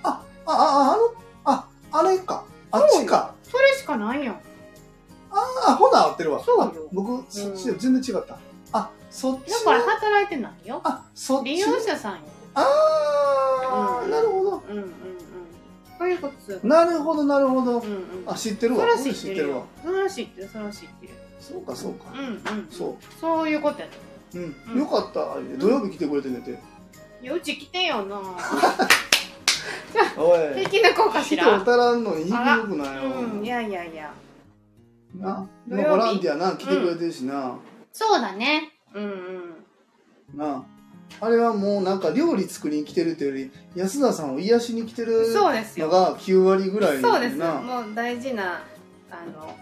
ああああのああれか。あっちか。それしかないやんああほな合ってるわ。そうよ。あ僕そっちで全然違った。あそっち？だから働いてないよ。あそっち？利用者さんよ。ああ、うん。なるほど。うんうんうん。そういうことするなるほどなるほど、うんうん。あ知ってるわ。それは俺知ってるよそれは知ってるそれは知ってる。そうかそうか、うんうんそそういうことやとううん、うん。よかった。土曜日来てくれてねて。いやうち来てよな。おい。引き抜こうかし人ら足らんのに引きあら抜くなよ、うんいやいやいやなボランティアな来てくれてるしな、そうだね。うんうん。なあ。れはもうなんか料理作りに来てるっていうより安田さんを癒しに来てるのが9割ぐらいそうですなもう大事なあの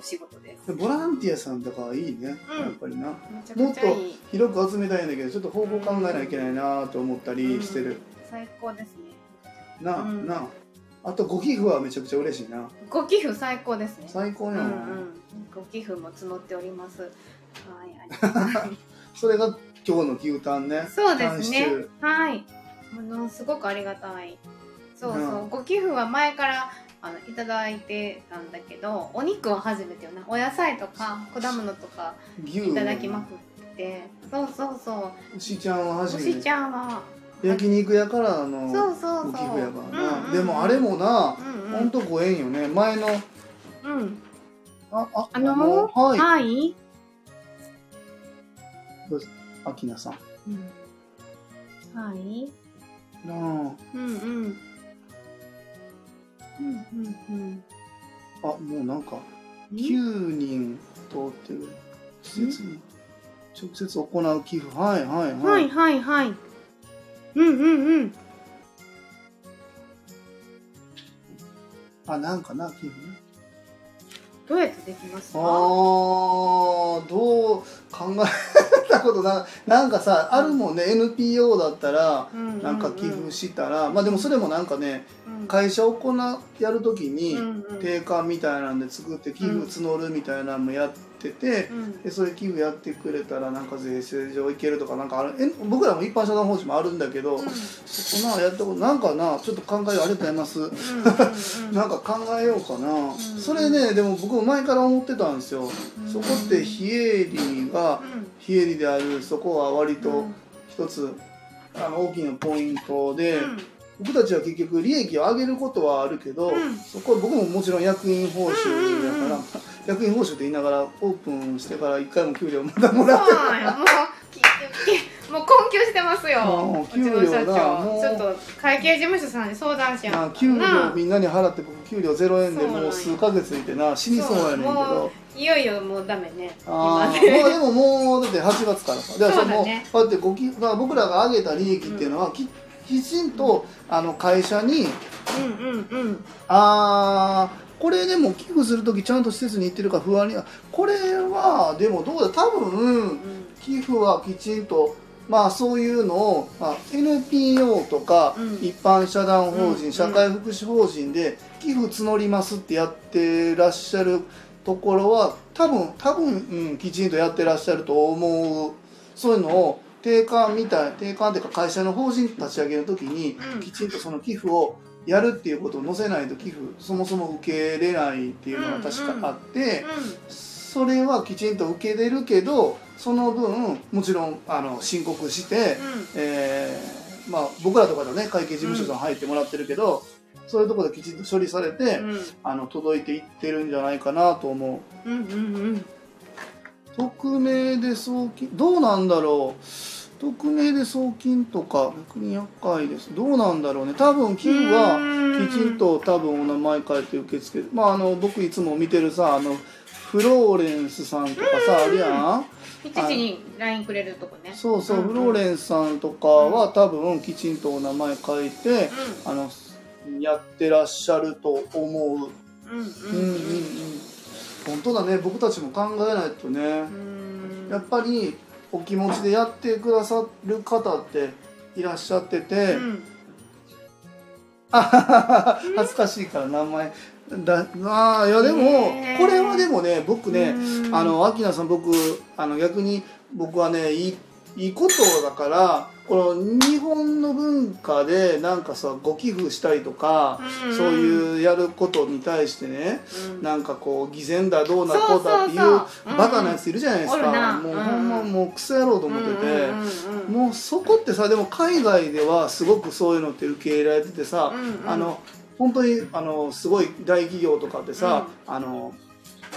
お仕事です。ボランティアさんとかはいいね、うん。やっぱりな。めちゃくちゃいい。広く集めたいんだけどちょっと方法考えなきゃいけないなと思ったりしてる、最高ですね。なあ、うん。なああとご寄付はめちゃくちゃ嬉しいな。ご寄付最高ですね。最高やん、うんうん。ご寄付も募っております。はい。それが今日の牛タンね。そうですね。はい。ものすごくありがたい。そうそう、うん。ご寄付は前からあのいただいてたんだけどお肉は初めてよなお野菜とか果物とか牛。いただきまくって。そうそうそう。牛ちゃんは初めて。おしちゃんは焼肉屋からのそうそやからな、うんうんでもあれもな、うんほんとご縁よね。前のうん、うん、あああのはい、はい、アキナさん。うん、はい。なあ。うんうん。うんうんうん。あもうなんかうん？9人通ってる。施設に直接行う寄付。はいはいははいい、はいはいうんうんうん。あなんかな寄付ね。どうやってできますあかーどう考えたことななんかさあるもんね NPO だったらなんか寄付したら、まあでもそれもなんかね会社を行うやるときに定款みたいなんで作って寄付募るみたいなのもやってて、でそれ寄付やってくれたらなんか税制上いけるとかなんかある。え僕らも一般社団法人もあるんだけど、そこなやったことなんかなちょっと考えありがとうございます、なんか考えようかな、それねでも僕も前から思ってたんですよ、そこって非営利が非営利であるそこは割と一つあの大きなポイントで、僕たちは結局利益を上げることはあるけど、うん。そこは僕ももちろん役員報酬だから、役員報酬って言いながらオープンしてから一回も給料まだもらってなんよもうもう困窮してますよ。もう給料がもう。長ちょっと会計事務所さんに相談しやんまあ、給料みんなに払って僕給料0円でもう数ヶ月いてな死にそうやねんけもどういよいよもうダメね。あまあでももうだって8月からさだからそね。こうやってごきだから僕らが上げた利益っていうのはききちんとあの会社にうんうんうん。あーこれでも寄付する時ちゃんと施設に行ってるか不安にはこれはでもどうだ多分寄付はきちんとまあそういうのを、まあ、NPO とかうん。一般社団法人、うん。社会福祉法人で寄付募りますってやってらっしゃるところは多分多分、うん、きちんとやってらっしゃると思う。そういうのを定款みたい定款っていうか会社の法人立ち上げる時にうん。きちんとその寄付をやるっていうことを載せないと寄付そもそも受けれないっていうのが確かあって、それはきちんと受けれるけどその分もちろんあの申告して、えーまあ、僕らとかではね会計事務所さん入ってもらってるけど、そういうところできちんと処理されて、うん。あの届いていってるんじゃないかなと思う。うんうんうん匿名で送金どうなんだろう？匿名で送金とか逆に厄介です。どうなんだろうね？多分寄付はうん。きちんと多分お名前書いて受け付。けるまああの僕いつも見てるさあのフローレンスさんとかさあるやん？一時に LINE くれるとこね。そうそう、うん。うんフローレンスさんとかは多分きちんとお名前書いて、あのやってらっしゃると思う。うんうん。うんうんうん本当だね。僕たちも考えないとね、うん。やっぱりお気持ちでやってくださる方っていらっしゃってて、うん。恥ずかしいから名前。だあーいやでもこれはでもね僕ねうん。あの秋菜さん僕あの逆に僕はねいいいいことだからこの日本の文化でなんかさご寄付したりとか、うんそういうやることに対してねうん。なんかこう偽善だどうなこうだっていうバカなやついるじゃないですおるな。か、もううんほんまもうクソ野郎と思ってて。うんうんうんもうそこってさでも海外ではすごくそういうのって受け入れられててさ、うんうん。あの本当にあのすごい大企業とかってさ、あの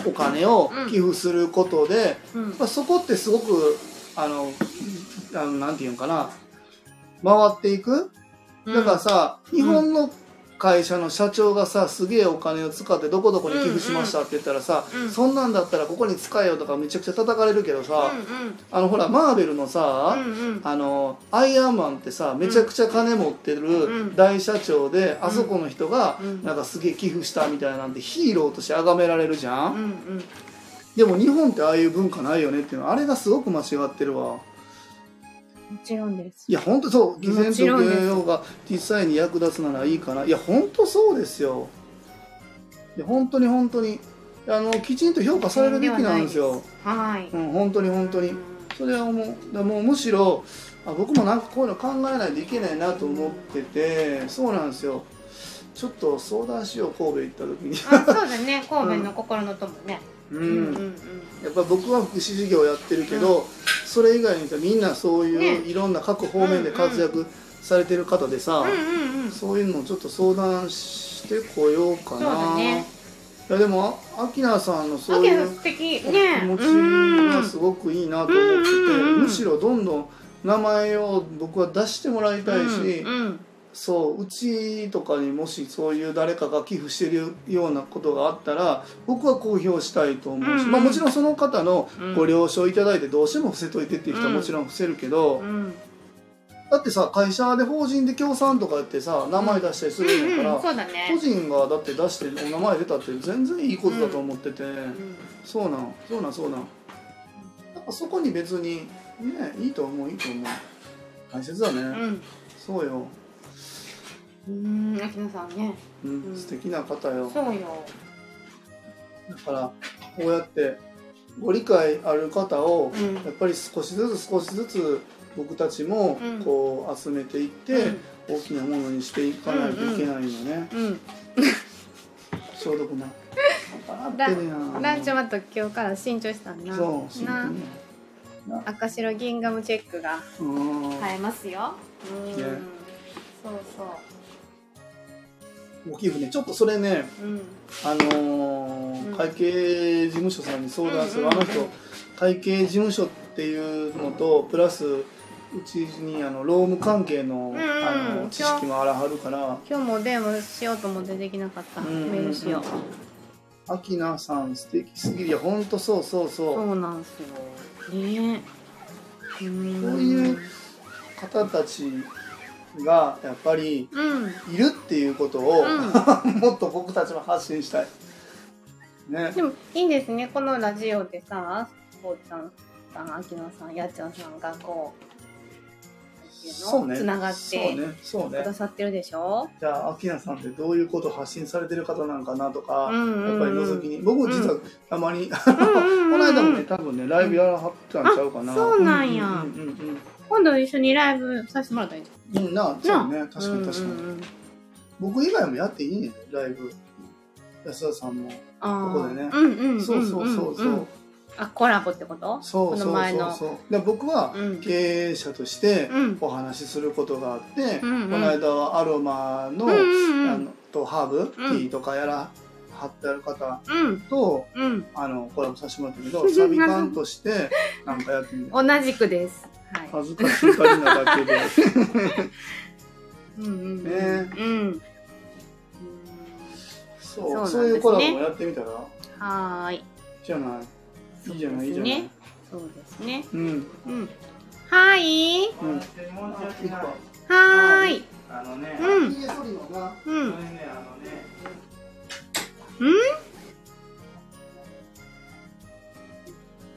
お金を寄付することで、うん。まあ、そこってすごくあのあのなんていうのかな。回っていく？うん。だからさ、日本の会社の社長がさすげえお金を使ってどこどこに寄付しましたって言ったらさ、うん。そんなんだったらここに使えよとかめちゃくちゃ叩かれるけどさ、うんあのほらマーベルのさ、うんうん。あのアイアンマンってさめちゃくちゃ金持ってうるん。大社長で、あそこの人がうん。なんかすげえ寄付したみたいなんてヒーローとして崇められるじゃん、うんうんでも日本ってああいう文化ないよねっていうのはあれがすごく間違ってるわ。もちろんです。いや本当そう。偽善と芸能が実際に役立つならいいかな。いや本当そうですよ。いや本当に本当に。あのきちんと評価されるべきなんですよ。はい。うん本当に本当に。うんそれはもうだもうむしろあ僕もなんかこういうの考えないといけないなと思っててそうなんですよ。ちょっと相談しよう神戸行った時に。あそうだね。神戸の心の友ね。ううんうん。うんやっぱ僕は福祉事業やってるけど、それ以外にさみんなそういうね。いろんな各方面で活躍されてる方でさ、そういうのをちょっと相談してこようかな。ね。いやでもあきなさんのそういう気持ちうんがすごくいいなと思ってて、むしろどんどん名前を僕は出してもらいたいし、うんうんそううちとかにもしそういう誰かが寄付してるようなことがあったら僕は公表したいと思うし、うん。うんまあ、もちろんその方のうん。ご了承いただいてどうしても伏せといてっていう人はもちろん伏せるけど、うん。だってさ会社で法人で協賛とかやってさ名前出したりするんだから、うんそうだ個ね人がだって出してお名前出たって全然いいことだと思ってて、うん。そうなんそうなんそうなん。やっぱそこに別にねいいと思ういいと思う。大切だね、うん。そうよ、うん秋野さんね。うんうん。素敵な方よ。そうよ。だからこうやってご理解ある方をうん。やっぱり少しずつ少しずつ僕たちもうん。こう集めていって大きなものにしていかないといけないよね、うん。消毒なランチョマット今日から新調したんなそうな。赤白ギンガムチェックがうん。買えますよ。うん。ね。そうそ大きい船。ちょっとそれねううん。あのーうん。会計事務所さんに相談する、あの人会計事務所っていうのとプラスうちにあの労務関係の,、あの知識もあらはるから。今日もお電話しようと思ってできなかった、うんメールしよう。アキナさん素敵すぎる。いやほんとそうそうそう。そうなんですよ。ね。えうんこういう方たちがやっぱりうん。いるっていうことを、う もっと僕たちも発信したい。ね。でもいいんですね。このラジオでさこうちゃんさん秋野さんやっちゃんさんがこうそうね。つながっそうてね。そうね。くださってるでしょ？じゃあアキナさんってどういうことを発信されてる方なんかなとか、うんうんうん。やっぱり覗きに僕実はたまに、うんうんこうん。の間もね多分ねライブやらはったんちゃうかな、あそうなんや。うんうん今度一緒にライブさせてもらったらいいじうんなそうね。確かに確かに、うんうんうん。僕以外もやっていいね。ライブ。安田さんも。ここでね。うんうんんんそうそうそうそう、んあコラボってこと？こそうそうそうそう。で僕はうん。経営者としてうん。お話しすることがあって、うんうん。この間はアロマの,、うんうんうん。あのとハーブ、うん。ティーとかやらはってある方うん。とうん。あのコラボさせてもらったけどサビ缶としてなんかやってみる。同じくですはい。恥ずかしがりなだけで。うんうんうん。ね。うん。そう。そうなんですね。そういうコラボもやってみたら？はーい。じゃない。いいじゃないいいじゃない、そうですね。うん。うん。はーい。うん。はーい。あのね、うん。うん。これね、あのね、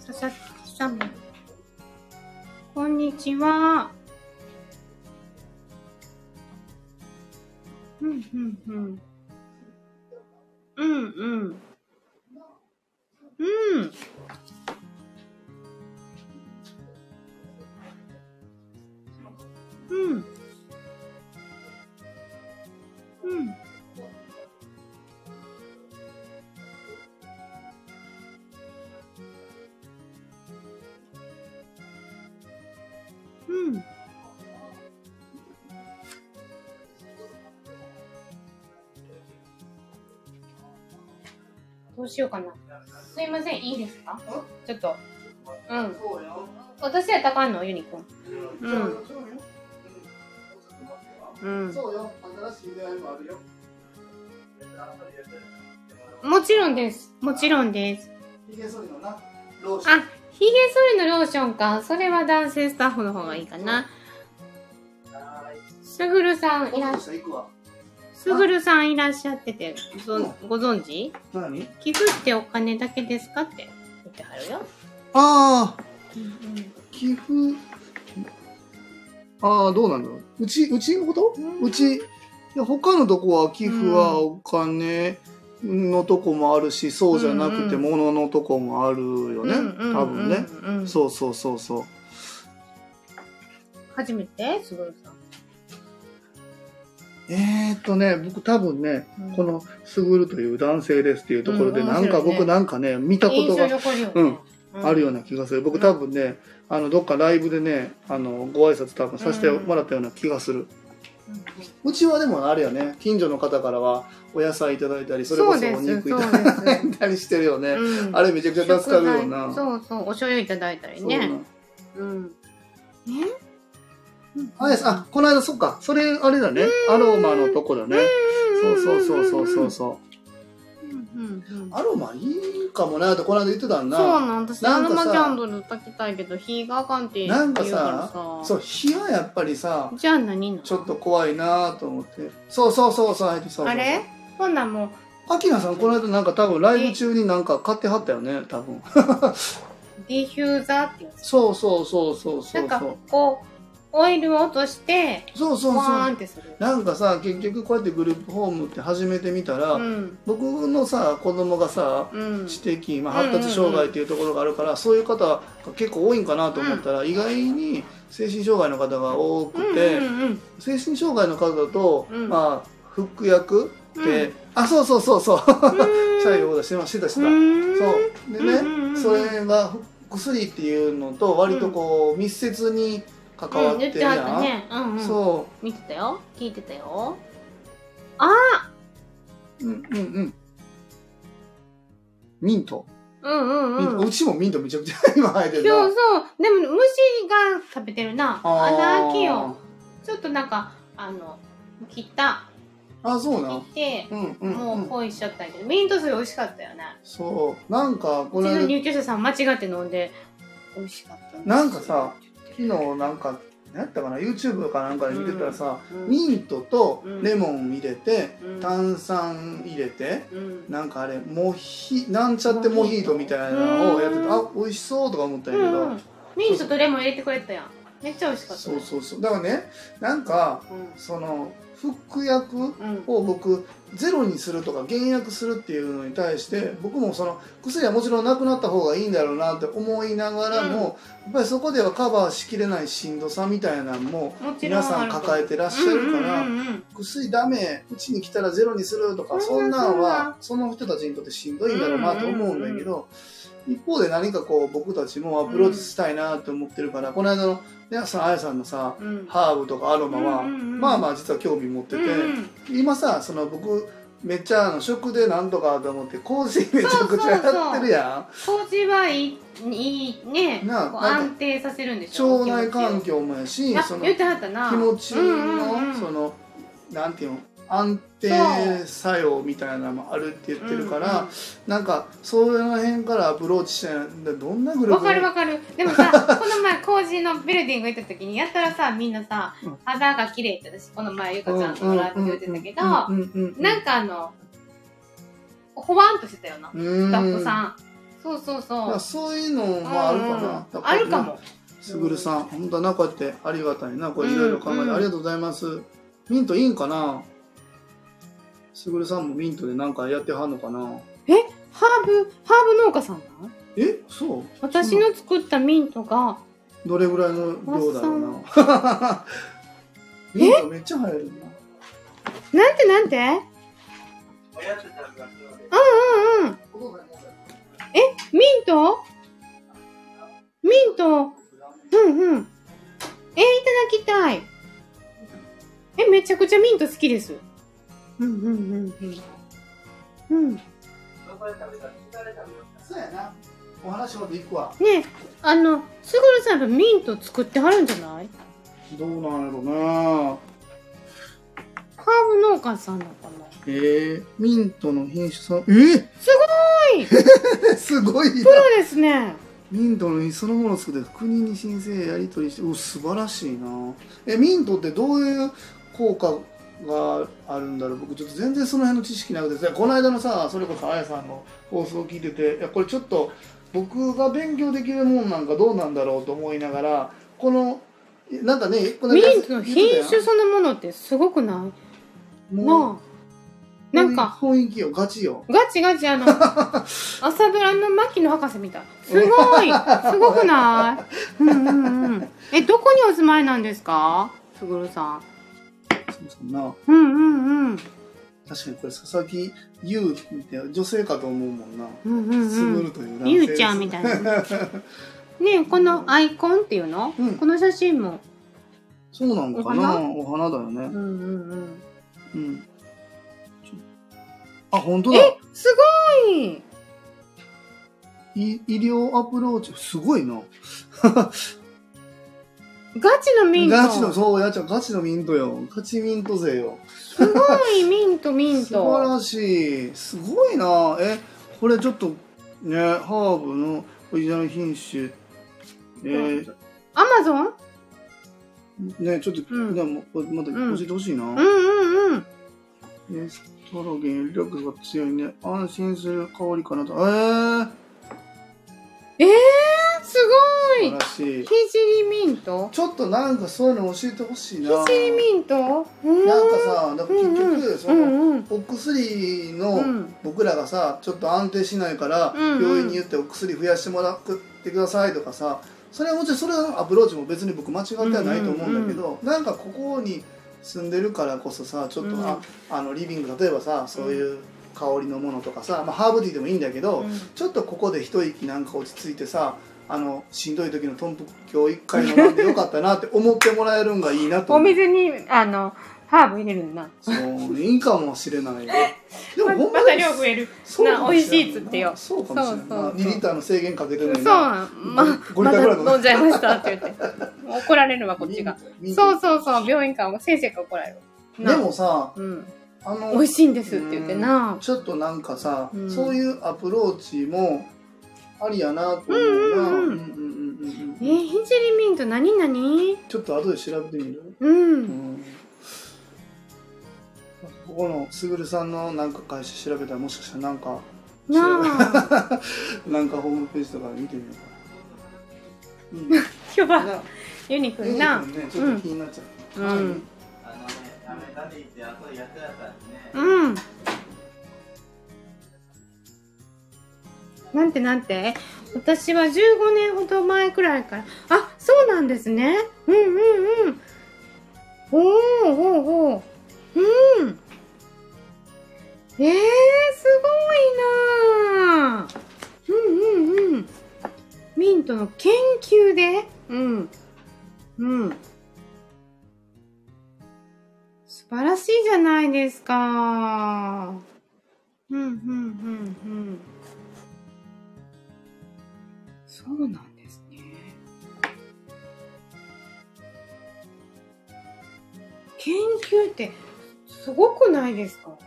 佐々木さんこんにちは。うんうんうん。うんうん。うん。うん。うん。うんどうしようかな。すいません、いいですか？ちょっと。うん。私やったらあかんのユニくん。うん。うん。そうよ新しい出会いもちろんです。もちろんです。ひげ剃りのなローションあ、ヒゲ剃りのローションか。それは男性スタッフの方がいいかな。すぐるさんいらっした行くわ。すぐるさんいらっしゃってて、ごご存知？何？寄付ってお金だけですかって。言ってはるよ。ああ寄付？ああどうなんだろう。うちうちのこと？うち？いや他のとこは寄付はお金のとこもあるし、そうじゃなくてうん物のとこもあるよね、多分ね、そうそうそうそう。初めてすぐるさん。えー、っとね僕多分ね、うん。この「すぐるという男性です」っていうところで、うんなんか僕なんかね見たことがね。うん。あるような。な気がする。僕多分ねあのどっかライブでねあのご挨拶多分させてもらったような気がする、うちはでもあれよね近所の方からはお野菜いただいたりそれこそお肉いただい たりしてるよね、うん。あれめちゃくちゃ助かるよな。そうそう、お醤油いただいたりね。うん。え？あやさあこの間そっか。それあれだね。アロマのとこだね。そうそうそうそうそうそううんアロマいいかもなってこの間言ってたんな。そうなん私アロマキャンドル炊きたいけど火があかんって言うなんかささそう火はやっぱりさじゃあ何ちょっと怖いなと思って。そうそうそうそうそうそうあれ？ほんなんもアキナさんこの間なんか多分ライブ中になんか買ってはったよね多分。うディフューザーってい うそうそうそうそうそなんかうそうこうオイルを落としてそうそうワそうなんかさ結局こうやってグループホームって始めてみたら、うん。僕のさ子供がさうん。知的、まあ、発達障害っていうところがあるから、そういう方が結構多いんかなと思ったら、意外に精神障害の方が多くて、うんうんうん精神障害の方だと、うん。まあ服薬って、うん。あそうそうそうそう。うん。シャイオーダーしてましてたしてた、うん。そう。でね、うんうんうんそれが薬っていうのと割とこう密接にうん言ってってるやん、はったね。うんうん。そ見てたよ。聞いてたよ。ううんうんうん。ミント、うんうんうん。うちもミントめちゃくちゃ今生えてるな。そうそう。でも虫が食べてるな。穴開きよちょっとなんかあの切った。あそうな切ってうんうん、もう、うん恋しちゃったけど。ミント水美味しかったよね。そう。なんかこうちの入居者さん間違って飲んで美味しかったなんかさ昨日なんか何やったかな？YouTube かなんかで見てたらさ、うん。ミントとうん。レモン入れて、うん。炭酸入れてうん。なんかあれモヒなんちゃってモヒートみたいなのをやっててうん。あ美味しそうとか思ったんやけど、うん。うんミントとレモン入れてくれたやん。めっちゃ美味しかった。そうそうそう。だからねなんかうん。その服薬うん。を僕ゼロにするとか減薬するっていうのに対して僕もその薬はもちろんなくなった方がいいんだろうなって思いながらも、やっぱりそこではカバーしきれないしんどさみたいなのも皆さん抱えてらっしゃるから、薬ダメうちに来たらゼロにするとかうん。そんなんはなその人たちにとってしんどいんだろうなと思うんだけど一方で何かこう僕たちもアプローチしたいなって思ってるからこの間のねそのあやさんのさうん。ハーブとかアロマはうんうんうんまあまあ実は興味持っててうんうん。今さその僕めっちゃあの食でなんとかと思って麹めちゃくちゃやってるや麹はいいいいね安定させるんでしょ？ん腸内環境もやしそのあ言ってはったな。気持ちのうんうんうんそのなんていうの安定作用みたいなのもあるって言ってるから、うんなんかその辺からアプローチしてどんなグルーわプかるわかる。でもさ この前麹のビルディング行った時にやったらさみんなさうん。肌が綺麗って私この前ゆかちゃんとライブで言ってたけどうんうんうんうんなんかあのほわんとしてたよなスタッフさん。そうそうだそう。そういうのもあるかな、うんあるかも。すぐるさん。本当はなこうやってありがたいな。これいろいろ考えて、うんうん。ありがとうございます。ミントいいんかな？すぐるさんもミントでなんかやってはんのかな？ハーブハーブ農家さんなん？え？そう？私の作ったミントがどれぐらいの量だろうな？ミントめっちゃ流行るな。なんてなんて？うんうんうん。ミント？ミント？うんうん。えいただきたい。えめちゃくちゃミント好きですうんうんうんうん。うん。そうやな。お話まで行くわ。ねえあのすぐるさんやっぱミント作ってはるんじゃない？どうなんやろな。ーブ農家さんなのかな？えー、ミントの品種さん、え？ー、すごい！すごいな。プロですね。ミントの品種そのものを作って国に申請やり取りしてう素晴らしいな。えミントってどういう効果があるんだろう僕ちょっと全然その辺の知識なくてさこの間のさそれこそあやさんの放送を聞いてていやこれちょっと僕が勉強できるもんなんかどうなんだろうと思いながらこのなんかねミ間ントの品種そのものってすごくない？もう。なんか、雰囲気よガチよガチガチあの、朝ドラの牧野博士みたい。すごい すごくない？うんうんうん。え、どこにお住まいなんですか？すぐるさん。そうそうな。うんうんうん。確かにこれ佐々木優って女性かと思うもんな。うんうんすうん。ぐるという男性。ゆうちゃんみたいな。ねえこのアイコンっていうの、うん。この写真も。そうなのかな？お花？だよね。うんうんうん。うん。あ本当だ。え、すごい！い医療アプローチ。すごいなガチのミント。ガチのそうやっちゃんガチのミントよ。ガチミント勢よ。すごいミントミン素晴ト。らしい。すごいな。えこれちょっとねハーブのオリジナル品種。えーアマゾン？ねちょっと、うん。ねもうまた教えてほしいな、うんうんうん。エストロゲン力が強いね。安心する香りかなと。えー、えー、すごいい。ひじりミント？ちょっとなんかそういうの教えてほしいな。ひじりミント？うん。なんかさだから結局、その、お薬の、うん。僕らがさちょっと安定しないから、病院に言ってお薬増やしてもらってくださいとかさそれはもちろんそれのアプローチも別に僕間違ってはないと思うんだけど、なんかここに住んでるからこそさちょっと、うんああのリビング例えばさそういう香りのものとかさ、まあ、ハーブティーでもいいんだけど、うん。ちょっとここで一息なんか落ち着いてさあのしんどい時の豚腹今日一回飲んでよかったなって思ってもらえるんがいいなと。お水にあのハーブ入れるんだ。そういいかもしれないでもまほんまに量増える。な美味しいっつってよ。そうかもしれんな。そうそうそう。2リッターの制限かけてるのそう。にまな5まだ飲んじゃいましたって言って。怒られるわこっちが。そうそうそう病院から先生が怒られる。なでもさうん。あの美味しいんですって言ってなちょっとなんかさ、うん。そういうアプローチもありやなと思うな。うんうんうんうんうんうんうん。えー、ひじりミント何何？ちょっと後で調べてみる？ううん。んここのすぐるさんのなんか会社調べたらもしかしたらなんかなあ。なんかホームページとかで見てみようか。な。今日はなユニくユニんなちょっと気になっちゃう。うん。うんなんてなんて？私は15年ほど前くらいから。あそうなんですね。うんうんうん。おーおーおー。うん。えー、すごいな。ーうんうんうん。ミントの研究で？うん。うん。素晴らしいじゃないですか。うん、うん、うん、うん。そうなんですね。研究ってすごくないですか？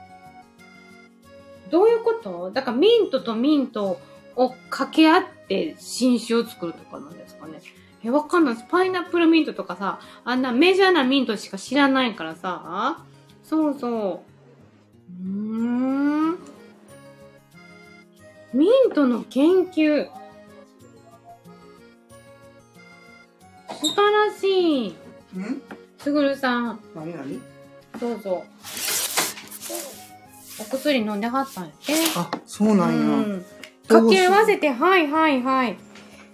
どういうこと？だからミントとミントを掛け合って新種を作るとかなんですかねえ、わかんないです。パイナップルミントとかさ、あんなメジャーなミントしか知らないからさ。そうそう。うーん。ミントの研究。素晴らしい。うん？すぐるさん、何何？どうぞ。お薬飲んではったんやって。あ、そうなんや。うん掛け合わせて、はいはいはい。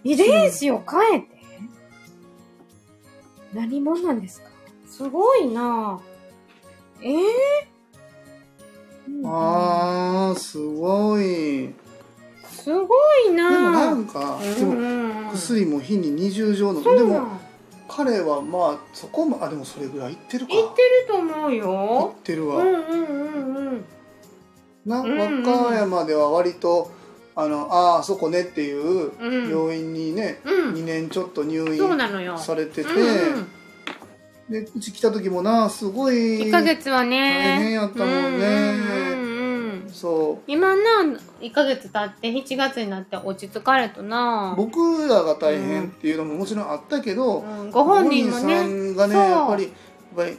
遺伝子を変えて、何者なんですか？すごいなぁ。えぇ、あー、すごい。すごいなぁ。でもなんか、でもも薬も日に20錠の。でも彼はまあ、そこも、あ、でもそれぐらいいってるか。言ってると思ういっよ。てるわ。うんうんうんうん。な、うんうん和歌山では割と、あの、ああ、そこねっていううん。病院にね、うん。2年ちょっと入そう院。されてて、うんうんでうち来た時もなすごい1ヶ月は大変ね。やったもんね、うんうんうんうんそ今な、1ヶ月経って7月になって落ち着かれとうな。僕らが大変っていうのももちろんあったけど、うんご本人もごね。さんがねやっぱりやっぱり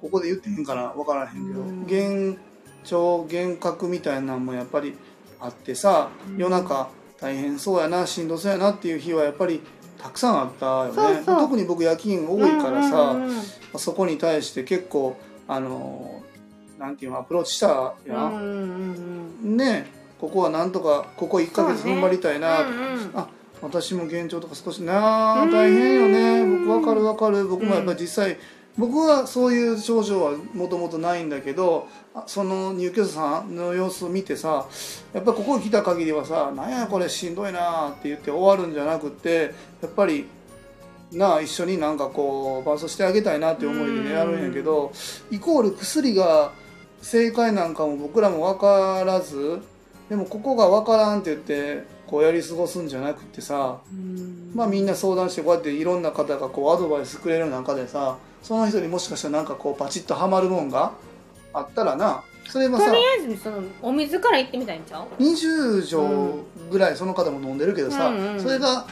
ここで言ってへんかな分からへんけど、うん。幻聴幻覚みたいなのもやっぱりあってさ、うん。夜中大変そうやなしんどそうやなっていう日はやっぱりたくさんあったよね。特に僕夜勤多いからさ、うんうんそこに対して結構あのなんていうのアプローチしたやうんうんうんん、ねここはなんとかここ1ヶ月踏ん張りたいな。とかうんうん。あ私も現状とか少しなあ大変よね。僕わかるわかる。僕もやっぱり実際、僕はそういう症状はもともとないんだけどあその入居者さんの様子を見てさやっぱここに来た限りはさ「なんやこれしんどいな」って言って終わるんじゃなくってやっぱりなあ一緒になんかこう伴走してあげたいなって思いでねやるんやけどイコール薬が正解なんかも僕らも分からずでもここが分からんって言ってこうやり過ごすんじゃなくってさうん。まあみんな相談してこうやっていろんな方がこうアドバイスくれる中でさその人にもしかしたらなんかこうパチッとはまるもんがあったらなそれもさとりあえずそのお水から行ってみたいんちゃう？20錠ぐらいその方も飲んでるけどさ、うんうんそれが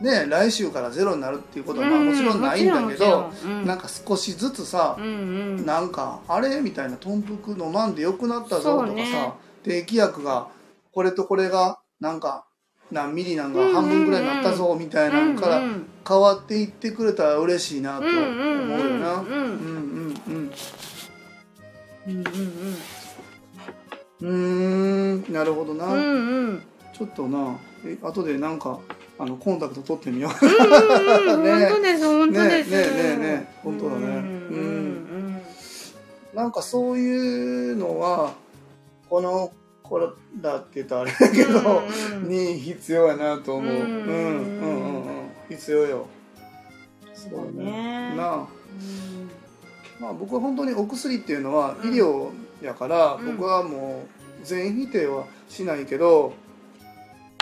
ね来週からゼロになるっていうことはまあもちろんないんだけど、うん。なんか少しずつさう、んうん。なんかあれ？みたいな豚腹飲まんでよくなったぞとかさ、ね。低気薬がこれとこれがなんか何ミリなんか半分ぐらいになったぞみたいなのから変わっていってくれたら嬉しいなと思うよな。うんうんうんなるほどな、うんうん、ちょっとなえ後でなんかあのコンタクト取ってみよう。うん、ね、です本当です。ねねねね。本当だね。うん、うん、なんかそういうのはこのこれだって言ったらあれだけど、うんうんに必要やなと思う、うん、うんうんうん。うん必要よ。そうね。なあ。うん。まあ僕は本当にお薬っていうのは医療やから、うん。僕はもう全否定はしないけど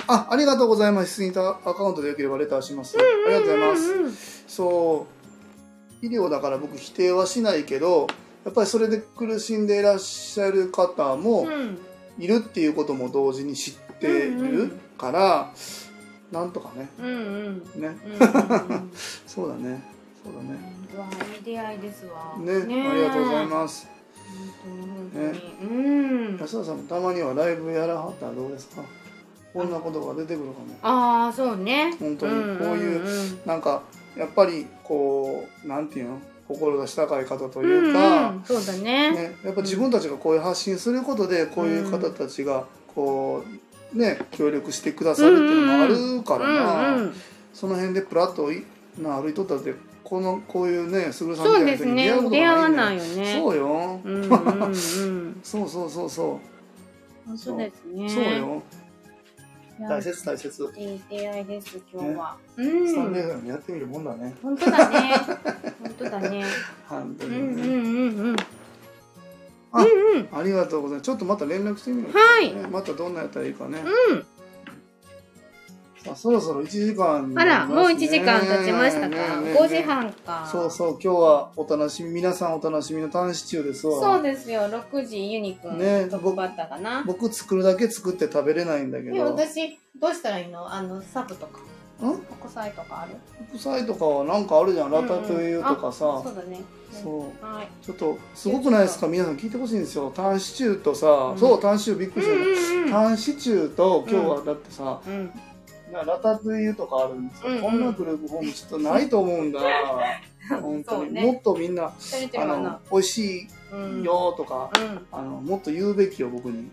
あありがとうございます。ツイッターアカウントでよければレターします、ありがとうございます、そう。医療だから僕否定はしないけどやっぱりそれで苦しんでいらっしゃる方もうんいるっていうことも同時に知ってるから、なんとかね。うんうん。ね。うんうん そうだね。そうだね。うわいい出会いですわ。ねありがとうございます。本当に本当に。うん。安田さんもたまにはライブやらはったらどうですか？こんなことが出てくるかも。ああそうね。本当に。んんん。こういうなんかやっぱりこうなんていうの？志高い方というか、んんそうだね。ね、やっぱ自分たちがこういう発信することでこういう方たちがこうね協力してくださるっていうのもあるからな、うんうんその辺でプラッといな歩いとったってこのこういうねすさんそうみたいな人に出会うことがなないいよ。ねんだよそうよ、うんうんうん。そうそうそうそう。本当ですね。そうよ大切大切。いい出会いです今日は、スタンうんレーフやってみるもんだね。本当だね。本当だね。本当にね、うんうんうんうん。あうんうん。ありがとうございます。ちょっとまた連絡してみる？はい。ねまたどんなやったらいいかね、うん。さあそろそろ1時間になあら、もう1時間経ちましたか？ねえねえ5時半か。そうそう今日はお楽しみ皆さんお楽しみの短シチューですわそうですよ。6時ユニくん、ねトップバッターかな？僕作るだけ作って食べれないんだけえ、ど私、どうしたらいいの？あの、サブとか。ん？白菜とかある？副菜とかはなんかあるじゃんラタトゥイユとかさ、そうだね。そうはい。ちょっとすごくないですか？皆さん聞いてほしいんですよタンシチューとさ、うんそうタンシチューびっくりした、うんうんタンシチューと今日はだってさ、うん。なラタトゥイユとかあるんですよ、うんうん。こんなグループホームちょっとないと思うんだ。本当に、ね。もっとみんなあの。美味しいうん。よとか、うん。あのもっと言うべきよ僕に。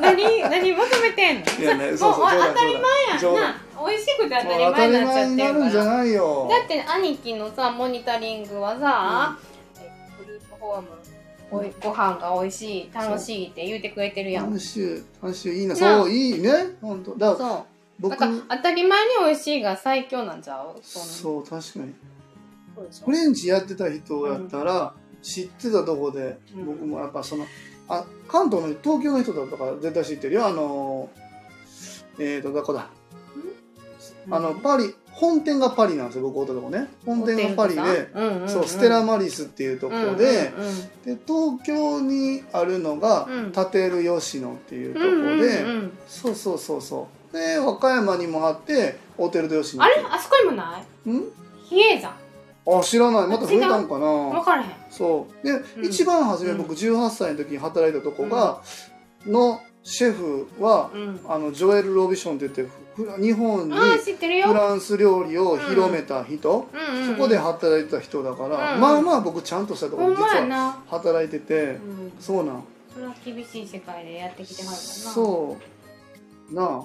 何、何？求めてんの？いやねそうそう当たり前やん。な。美味しくて当たりもう当たり前になっちゃってるだって兄貴のさモニタリングはさ、えグループホームおいご飯が美味しい楽しいって言うてくれてるやん。短州短州い。いな。なそういいね。本当。だからそうだ僕から当たり前に美味しいが最強なんちゃう？そう確かに。フレンチやってた人やったら知ってたとこで、うん。僕もやっぱそのあ関東の東京の人だったから絶対知ってるよ。あのえーとどこだ？あのパリ本店がパリなんですよ。僕おったとこね。本店がパリで、うんうんうん。そうステラマリスっていうところで、うんうんうんで東京にあるのが、うん。タテル吉野っていうところで、うんうんうん。そうそうそうそうで和歌山にもあってホテルで吉野あれ？あそこにもない？ん？比叡山。あ知らない。また増えたんかな。分からへん。そう。で、うん。一番初めうん。僕18歳の時に働いたとこが、のシェフは、うん。あのジョエル・ロビションって言って日本にフランス料理を広めた人、うんうんうん。そこで働いてた人だから、うんまあまあ僕ちゃんとしたところに実は働いてて、うん。そうなん。それは厳しい世界でやってきてはるからな。そうな。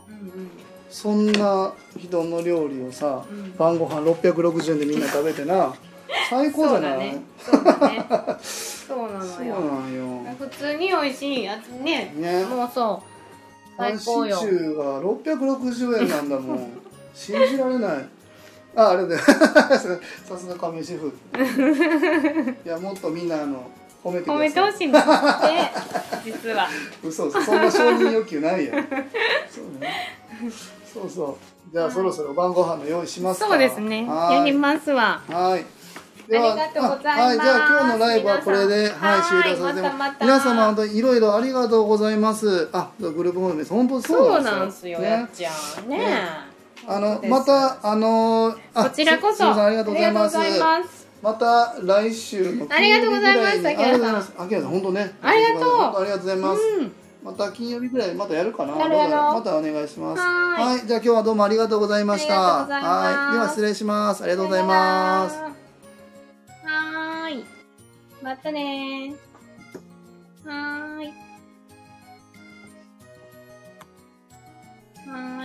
そんな人の料理をさうん。晩ご飯660円でみんな食べてな。最高じゃない？そうだね。そうなのよ。普通に美味しいやつね。ね。もうそう。最高よ。チューが660円なんだもん。信じられない。ああれだよ。さすが亀井シェフ。いやもっとみんなあの褒めてください。褒めてほしいんだって実は。嘘嘘そんな承認欲求ないやん。そうね。そうそう。じゃあそろそろ晩ご飯の用意しますか。そうですね。はい。やりますわ。はい。ありがとうございます。はい、じゃあ今日のライブはこれで、はい、終了させてはいまたまた。皆様本当にいろいろありがとうございます。あ、グループホームです。本当そうななんですよ。ね。ちゃん。ねあのまたあのーあこちらこそ。ありがとうございます。また来週のありがとうございますありがとうございます。あきらさん本当ね。ありがとうありがとうございます。うんまた金曜日ぐらいまたやるかな。またお願いします。はーいはい、じゃあ今日はどうもありがとうございました。はい、では失礼します。ありがとうございます。はーいまたねーはーいはーい